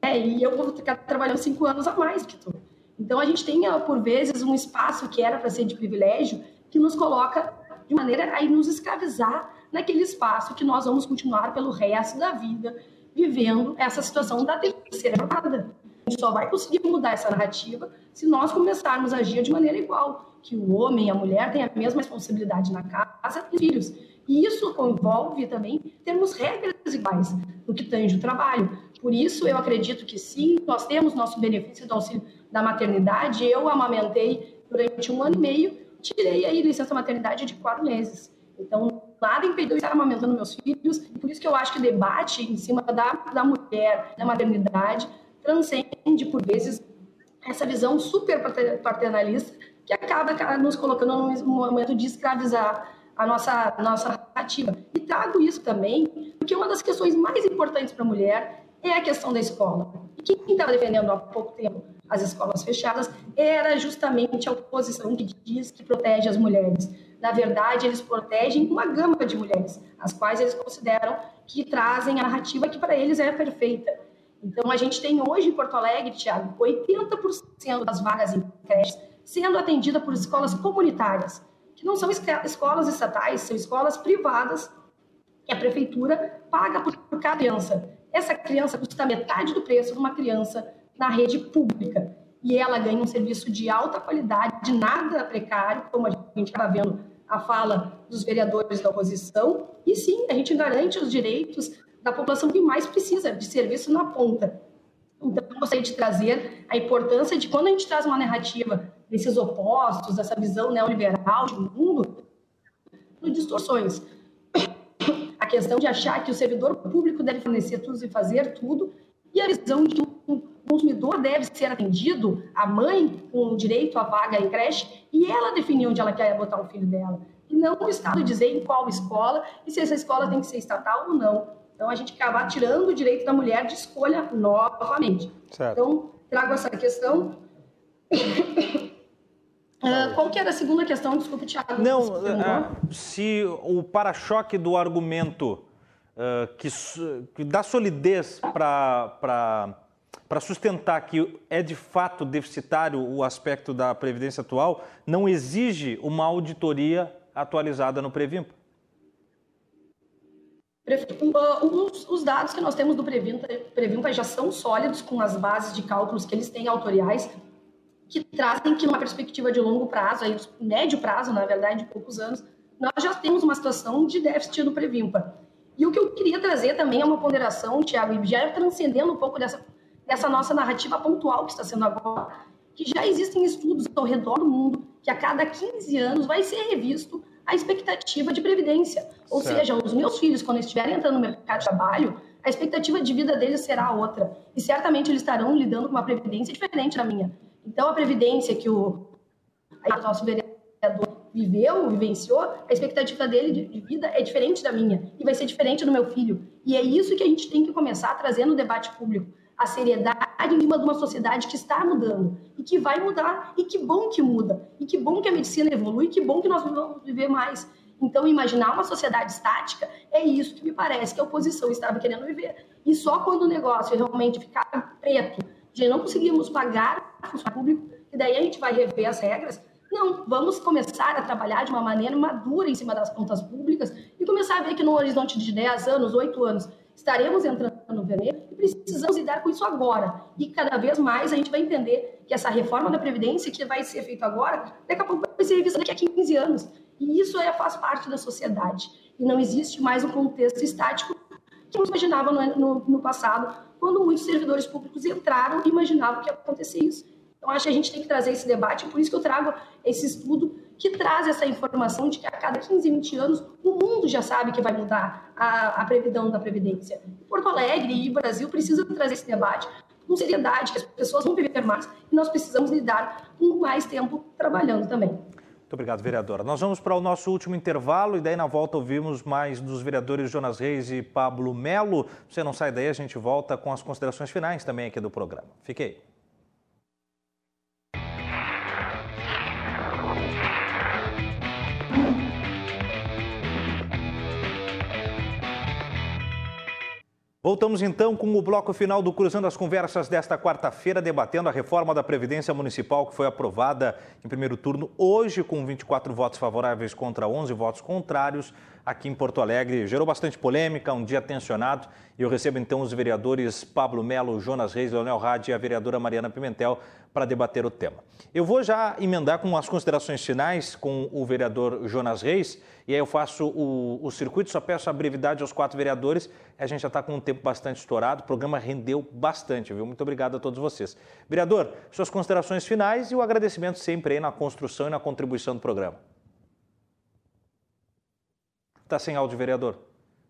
é, e eu vou ficar trabalhando cinco anos a mais que tu. Então, a gente tem, por vezes, um espaço que era para ser de privilégio, que nos coloca de maneira a nos escravizar naquele espaço que nós vamos continuar pelo resto da vida vivendo essa situação da terceira jornada. A gente só vai conseguir mudar essa narrativa se nós começarmos a agir de maneira igual, que o homem e a mulher têm a mesma responsabilidade na casa e filhos. E isso envolve também termos regras iguais no que tange o trabalho. Por isso, eu acredito que sim, nós temos nosso benefício do auxílio da maternidade. Eu amamentei durante um ano e meio, tirei aí licença maternidade de quatro meses. Então, nada impediu estar amamentando meus filhos, e por isso que eu acho que o debate em cima da, da mulher, da maternidade, transcende, por vezes, essa visão super paternalista que acaba nos colocando num momento de escravizar a nossa, nossa narrativa. E trago isso também, porque uma das questões mais importantes para a mulher é a questão da escola. E quem estava defendendo há pouco tempo as escolas fechadas era justamente a oposição que diz que protege as mulheres. Na verdade, eles protegem uma gama de mulheres, as quais eles consideram que trazem a narrativa que para eles é perfeita. Então, a gente tem hoje em Porto Alegre, Tiago, 80% das vagas em creches sendo atendida por escolas comunitárias, que não são escolas estatais, são escolas privadas que a prefeitura paga por cada criança. Essa criança custa metade do preço de uma criança na rede pública. E ela ganha um serviço de alta qualidade, de nada precário, como a gente está vendo a fala dos vereadores da oposição. E sim, a gente garante os direitos da população que mais precisa de serviço na ponta. Então, eu gostaria de trazer a importância de quando a gente traz uma narrativa desses opostos, dessa visão neoliberal de mundo, distorções. A questão de achar que o servidor público deve fornecer tudo e fazer tudo, e a visão de consumidor deve ser atendido, a mãe com direito à vaga em creche, e ela definir onde ela quer botar o filho dela. E não o Estado dizer em qual escola e se essa escola tem que ser estatal ou não. Então, a gente acabar tirando o direito da mulher de escolha novamente. Certo. Então, trago essa questão. Uh, qual que era a segunda questão? Desculpe, Thiago. Não, uh, se o para-choque do argumento uh, que, que dá solidez para sustentar que é de fato deficitário o aspecto da Previdência atual, não exige uma auditoria atualizada no Previmpa? Os, os, dados que nós temos do Previmpa, já são sólidos com as bases de cálculos que eles têm autoriais, que trazem que numa perspectiva de longo prazo, aí, médio prazo, na verdade, de poucos anos, nós já temos uma situação de déficit do Previmpa. E o que eu queria trazer também é uma ponderação, Tiago, já transcendendo um pouco dessa, dessa nossa narrativa pontual que está sendo agora, que já existem estudos ao redor do mundo que a cada 15 anos vai ser revisto a expectativa de previdência. Ou certo. seja, os meus filhos, quando estiverem entrando no mercado de trabalho, a expectativa de vida deles será outra. E certamente eles estarão lidando com uma previdência diferente da minha. Então, a previdência que o nosso vereador viveu, vivenciou, a expectativa dele de, de, vida é diferente da minha e vai ser diferente do meu filho. E é isso que a gente tem que começar a trazer no debate público. A seriedade em cima de uma sociedade que está mudando e que vai mudar. E que bom que muda. E que bom que a medicina evolui. E que bom que nós vamos viver mais. Então, imaginar uma sociedade estática é isso que me parece que a oposição estava querendo viver. E só quando o negócio realmente ficar preto, de não conseguirmos pagar o funcionário público, e daí a gente vai rever as regras, não, vamos começar a trabalhar de uma maneira madura em cima das contas públicas e começar a ver que no horizonte de 10 anos, 8 anos, estaremos entrando no vermelho precisamos lidar com isso agora. E cada vez mais a gente vai entender que essa reforma da Previdência que vai ser feita agora, daqui a pouco vai ser revista daqui a 15 anos. E isso é, faz parte da sociedade. E não existe mais um contexto estático que nos imaginava no, no, no passado, quando muitos servidores públicos entraram e imaginavam que ia acontecer isso. Então, acho que a gente tem que trazer esse debate, por isso que eu trago esse estudo que traz essa informação de que a cada 15, 20 anos o mundo já sabe que vai mudar a, a previdão da Previdência. Porto Alegre e o Brasil precisam trazer esse debate com seriedade, que as pessoas vão viver mais e nós precisamos lidar com mais tempo trabalhando também. Muito obrigado, vereadora. Nós vamos para o nosso último intervalo e daí na volta ouvimos mais dos vereadores Jonas Reis e Pablo Melo. Você não sai daí, a gente volta com as considerações finais também aqui do programa. Fique aí. Voltamos então com o bloco final do Cruzando as Conversas desta quarta-feira, debatendo a reforma da Previdência Municipal que foi aprovada em primeiro turno hoje, com 24 votos favoráveis contra 11 votos contrários aqui em Porto Alegre. Gerou bastante polêmica, um dia tensionado. E eu recebo então os vereadores Pablo Melo, Jonas Reis, Leonel Radi e a vereadora Mariana Pimentel para debater o tema. Eu vou já emendar com as considerações finais com o vereador Jonas Reis e aí eu faço o, o circuito, só peço a brevidade aos quatro vereadores. A gente já está com um tempo bastante estourado, o programa rendeu bastante, viu? Muito obrigado a todos vocês. Vereador, suas considerações finais e o agradecimento sempre aí na construção e na contribuição do programa. Está sem áudio, vereador.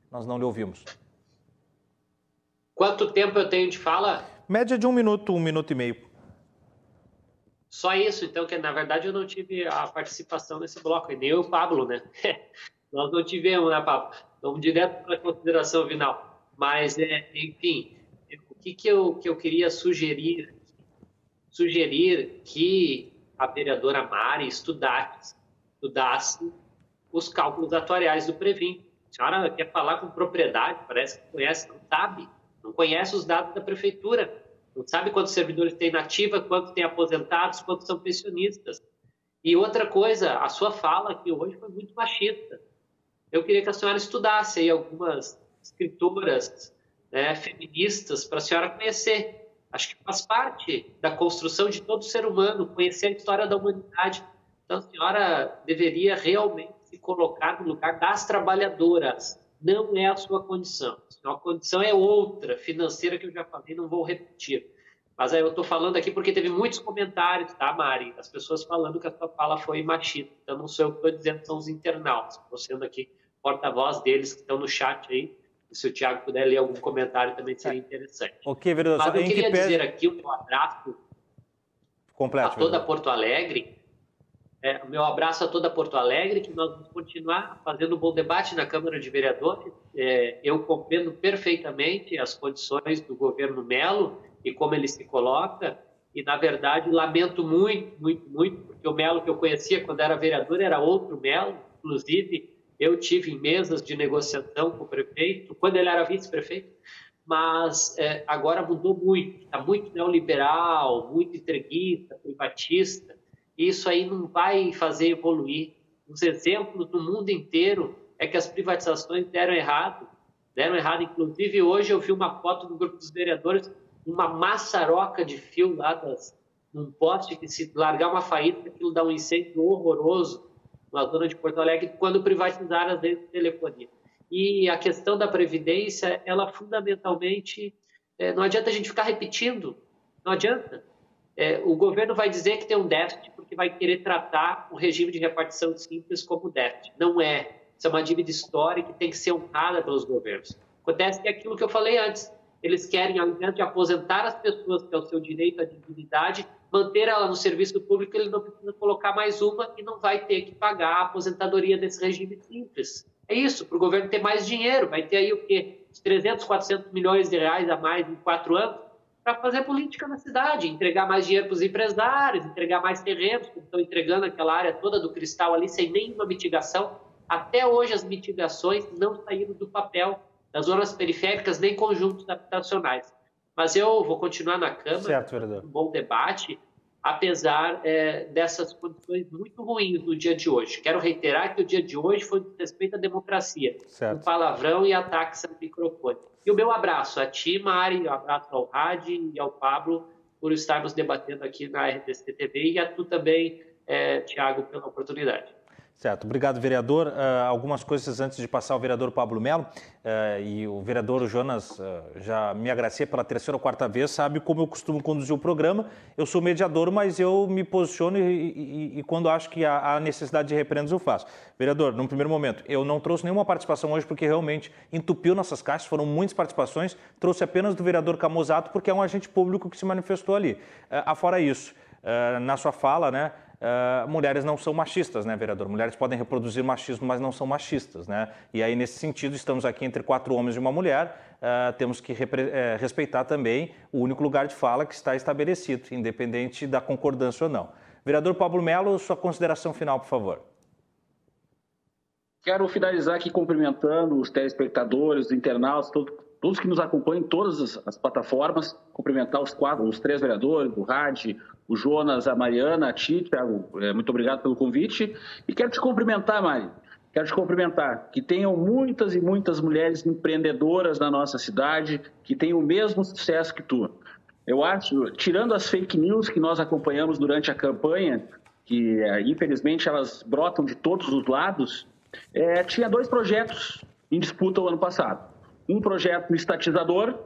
Nós não lhe ouvimos. Quanto tempo eu tenho de fala? Média de um minuto, um minuto e meio. Só isso, então, que na verdade eu não tive a participação nesse bloco, e nem o Pablo, né? Nós não tivemos, né, Pablo? Vamos direto para a consideração final. Mas, é, enfim, o que, que, eu, que eu queria sugerir? Sugerir que a vereadora Mari estudasse, estudasse os cálculos atuariais do Previm. A senhora quer falar com propriedade, parece que conhece, não sabe, não conhece os dados da prefeitura não sabe quantos servidores tem nativa, quantos tem aposentados, quantos são pensionistas. E outra coisa, a sua fala aqui hoje foi muito machista. Eu queria que a senhora estudasse aí algumas escritoras né, feministas para a senhora conhecer. Acho que faz parte da construção de todo ser humano, conhecer a história da humanidade. Então, a senhora deveria realmente se colocar no lugar das trabalhadoras. Não é a sua condição. A condição é outra, financeira, que eu já falei, não vou repetir. Mas aí eu estou falando aqui porque teve muitos comentários, tá, Mari? As pessoas falando que a sua fala foi machista. Então, não sou eu que estou dizendo, são os internautas. Estou sendo aqui porta-voz deles que estão no chat aí. E se o Tiago puder ler algum comentário também seria interessante. Ok, vereador. Mas eu queria que dizer aqui meu abraço Completo, a toda. Porto Alegre é, meu abraço a toda Porto Alegre, que nós vamos continuar fazendo um bom debate na Câmara de Vereadores. É, eu compreendo perfeitamente as condições do governo Melo e como ele se coloca, e na verdade lamento muito, muito, muito, porque o Melo que eu conhecia quando era vereador era outro Melo, inclusive eu tive mesas de negociação com o prefeito, quando ele era vice-prefeito, mas é, agora mudou muito, está muito neoliberal, muito entreguista, privatista, isso aí não vai fazer evoluir. Os exemplos do mundo inteiro é que as privatizações deram errado, deram errado. Inclusive, hoje eu vi uma foto do grupo dos vereadores, uma maçaroca de fio lá das, num poste que se largar uma faísca, aquilo dá um incêndio horroroso na zona de Porto Alegre, quando privatizaram as de telefonia. E a questão da Previdência, ela fundamentalmente, é, não adianta a gente ficar repetindo, não adianta. É, o governo vai dizer que tem um déficit porque vai querer tratar o regime de repartição simples como déficit. Não é. Isso é uma dívida histórica que tem que ser honrada pelos governos. Acontece que é aquilo que eu falei antes. Eles querem, ao invés de aposentar as pessoas, que é o seu direito à dignidade, manter ela no serviço público, ele não precisa colocar mais uma e não vai ter que pagar a aposentadoria desse regime simples. É isso, para o governo ter mais dinheiro. Vai ter aí o quê? 300, 400 milhões de reais a mais em quatro anos para fazer política na cidade, entregar mais dinheiro para os empresários, entregar mais terrenos, como estão entregando aquela área toda do cristal ali sem nenhuma mitigação. Até hoje as mitigações não saíram do papel das zonas periféricas nem conjuntos habitacionais. Mas eu vou continuar na Câmara, certo, um bom debate, apesar é, dessas condições muito ruins no dia de hoje. Quero reiterar que o dia de hoje foi de respeito à democracia, certo. um palavrão e ataques ao microfone. E o meu abraço a ti, Mari, abraço ao Radi e ao Pablo por estarmos debatendo aqui na RTC TV e a tu também, é, Tiago, pela oportunidade. Certo, obrigado, vereador. Uh, algumas coisas antes de passar ao vereador Pablo Melo, uh, e o vereador Jonas uh, já me agracia pela terceira ou quarta vez, sabe como eu costumo conduzir o programa. Eu sou mediador, mas eu me posiciono e, e, e quando acho que há, há necessidade de reprendas, eu faço. Vereador, num primeiro momento, eu não trouxe nenhuma participação hoje porque realmente entupiu nossas caixas, foram muitas participações, trouxe apenas do vereador Camozato porque é um agente público que se manifestou ali. afora isso, na sua fala, né? Uh, mulheres não são machistas, né, vereador? Mulheres podem reproduzir machismo, mas não são machistas, né? E aí, nesse sentido, estamos aqui entre quatro homens e uma mulher, uh, temos que uh, respeitar também o único lugar de fala que está estabelecido, independente da concordância ou não. Vereador Pablo Melo, sua consideração final, por favor. Quero finalizar aqui cumprimentando os telespectadores, os internautas, todo, todos que nos acompanham em todas as, as plataformas, cumprimentar os quatro, os três vereadores, o Rad, o Jonas, a Mariana, a Ti, Thiago, é, muito obrigado pelo convite. E quero te cumprimentar, Mari, quero te cumprimentar, que tenham muitas e muitas mulheres empreendedoras na nossa cidade, que tenham o mesmo sucesso que tu. Eu acho, tirando as fake news que nós acompanhamos durante a campanha, que é, infelizmente elas brotam de todos os lados, é, tinha dois projetos em disputa o ano passado. Um projeto estatizador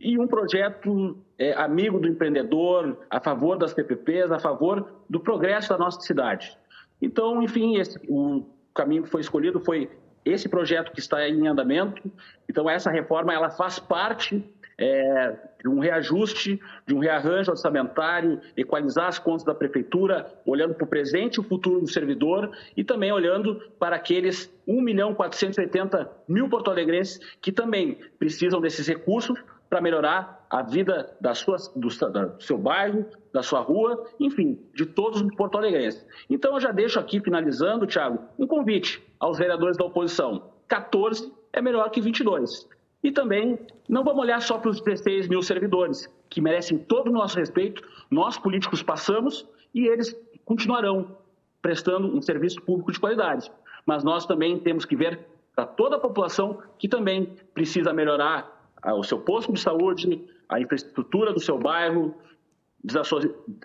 e um projeto é, amigo do empreendedor, a favor das PPPs, a favor do progresso da nossa cidade. Então, enfim, esse, o caminho que foi escolhido foi esse projeto que está em andamento. Então, essa reforma ela faz parte é, de um reajuste, de um rearranjo orçamentário, equalizar as contas da prefeitura, olhando para o presente e o futuro do servidor e também olhando para aqueles 1 milhão 480 mil porto-alegrenses que também precisam desses recursos para melhorar a vida da sua, do, do, seu bairro, da sua rua, enfim, de todos os porto-alegrenses. Então eu já deixo aqui, finalizando, Thiago, um convite aos vereadores da oposição. 14 é melhor que 22. E também não vamos olhar só para os 16 mil servidores, que merecem todo o nosso respeito, nós políticos passamos e eles continuarão prestando um serviço público de qualidade. Mas nós também temos que ver para toda a população que também precisa melhorar o seu posto de saúde, a infraestrutura do seu bairro,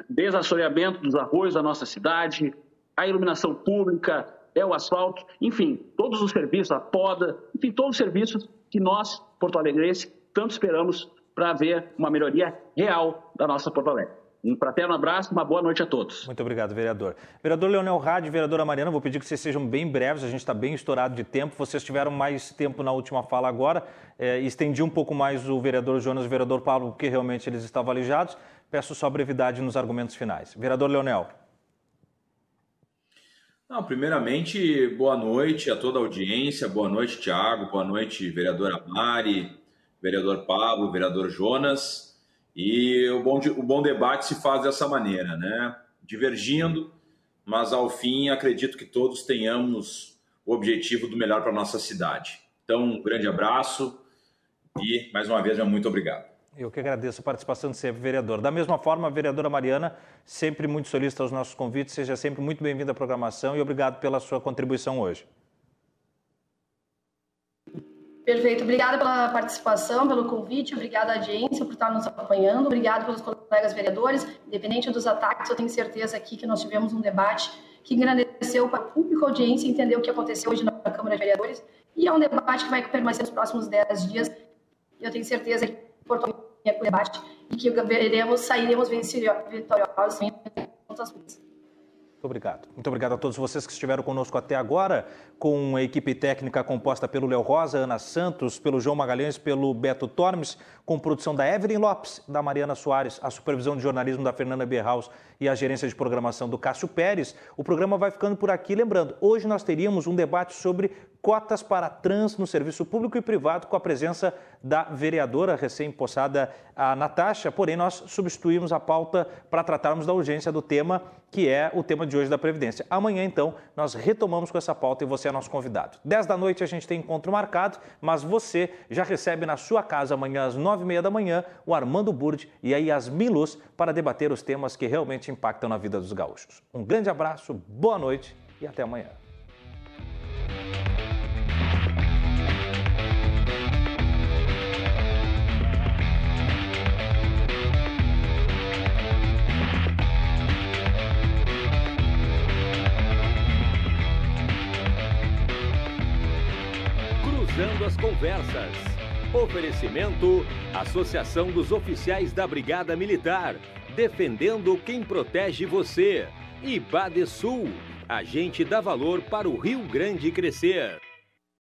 desassoreamento dos arroios da nossa cidade, a iluminação pública, é o asfalto, enfim, todos os serviços, a poda, enfim, todos os serviços que nós, Porto Alegrense, tanto esperamos para ver uma melhoria real da nossa Porto Alegre. Um fraterno abraço, uma boa noite a todos. Muito obrigado, vereador. Vereador Leonel Rade, vereadora Mariana, vou pedir que vocês sejam bem breves, a gente está bem estourado de tempo. Vocês tiveram mais tempo na última fala agora. É, estendi um pouco mais o vereador Jonas e o vereador Pablo, porque realmente eles estavam alijados. Peço só brevidade nos argumentos finais. Vereador Leonel. Não, primeiramente, boa noite a toda a audiência, boa noite, Tiago, boa noite, vereadora Mari, vereador Pablo, vereador Jonas. E o bom, o bom debate se faz dessa maneira, né? Divergindo, mas ao fim acredito que todos tenhamos o objetivo do melhor para a nossa cidade. Então, um grande abraço e, mais uma vez, muito obrigado. Eu que agradeço a participação de sempre, vereador. Da mesma forma, a vereadora Mariana, sempre muito solista aos nossos convites, seja sempre muito bem-vinda à programação e obrigado pela sua contribuição hoje. Perfeito. Obrigada pela participação, pelo convite, obrigada à audiência por estar nos acompanhando, obrigado pelos colegas vereadores. Independente dos ataques, eu tenho certeza aqui que nós tivemos um debate que engrandeceu para o público, a audiência, entender o que aconteceu hoje na Câmara de Vereadores. E é um debate que vai permanecer nos próximos 10 dias. Eu tenho certeza que portou o debate e que veremos, sairemos vitoriosos em outras coisas. Muito obrigado. Muito obrigado a todos vocês que estiveram conosco até agora, com a equipe técnica composta pelo Léo Rosa, Ana Santos, pelo João Magalhães, pelo Beto Tormes, com produção da Evelyn Lopes, da Mariana Soares, a supervisão de jornalismo da Fernanda Berhaus e a gerência de programação do Cássio Pérez. O programa vai ficando por aqui. Lembrando, hoje nós teríamos um debate sobre cotas para trans no serviço público e privado, com a presença da vereadora recém-possada, a Natasha. Porém, nós substituímos a pauta para tratarmos da urgência do tema, que é o tema de hoje da Previdência. Amanhã, então, nós retomamos com essa pauta e você é nosso convidado. 10 da noite a gente tem encontro marcado, mas você já recebe na sua casa amanhã às 9 e meia da manhã o Armando Burd e a Yasmin Luz para debater os temas que realmente impactam na vida dos gaúchos. Um grande abraço, boa noite e até amanhã. Cruzando as Conversas. Oferecimento: Associação dos Oficiais da Brigada Militar. Defendendo quem protege você. E Badesul. Agente dá valor para o Rio Grande crescer.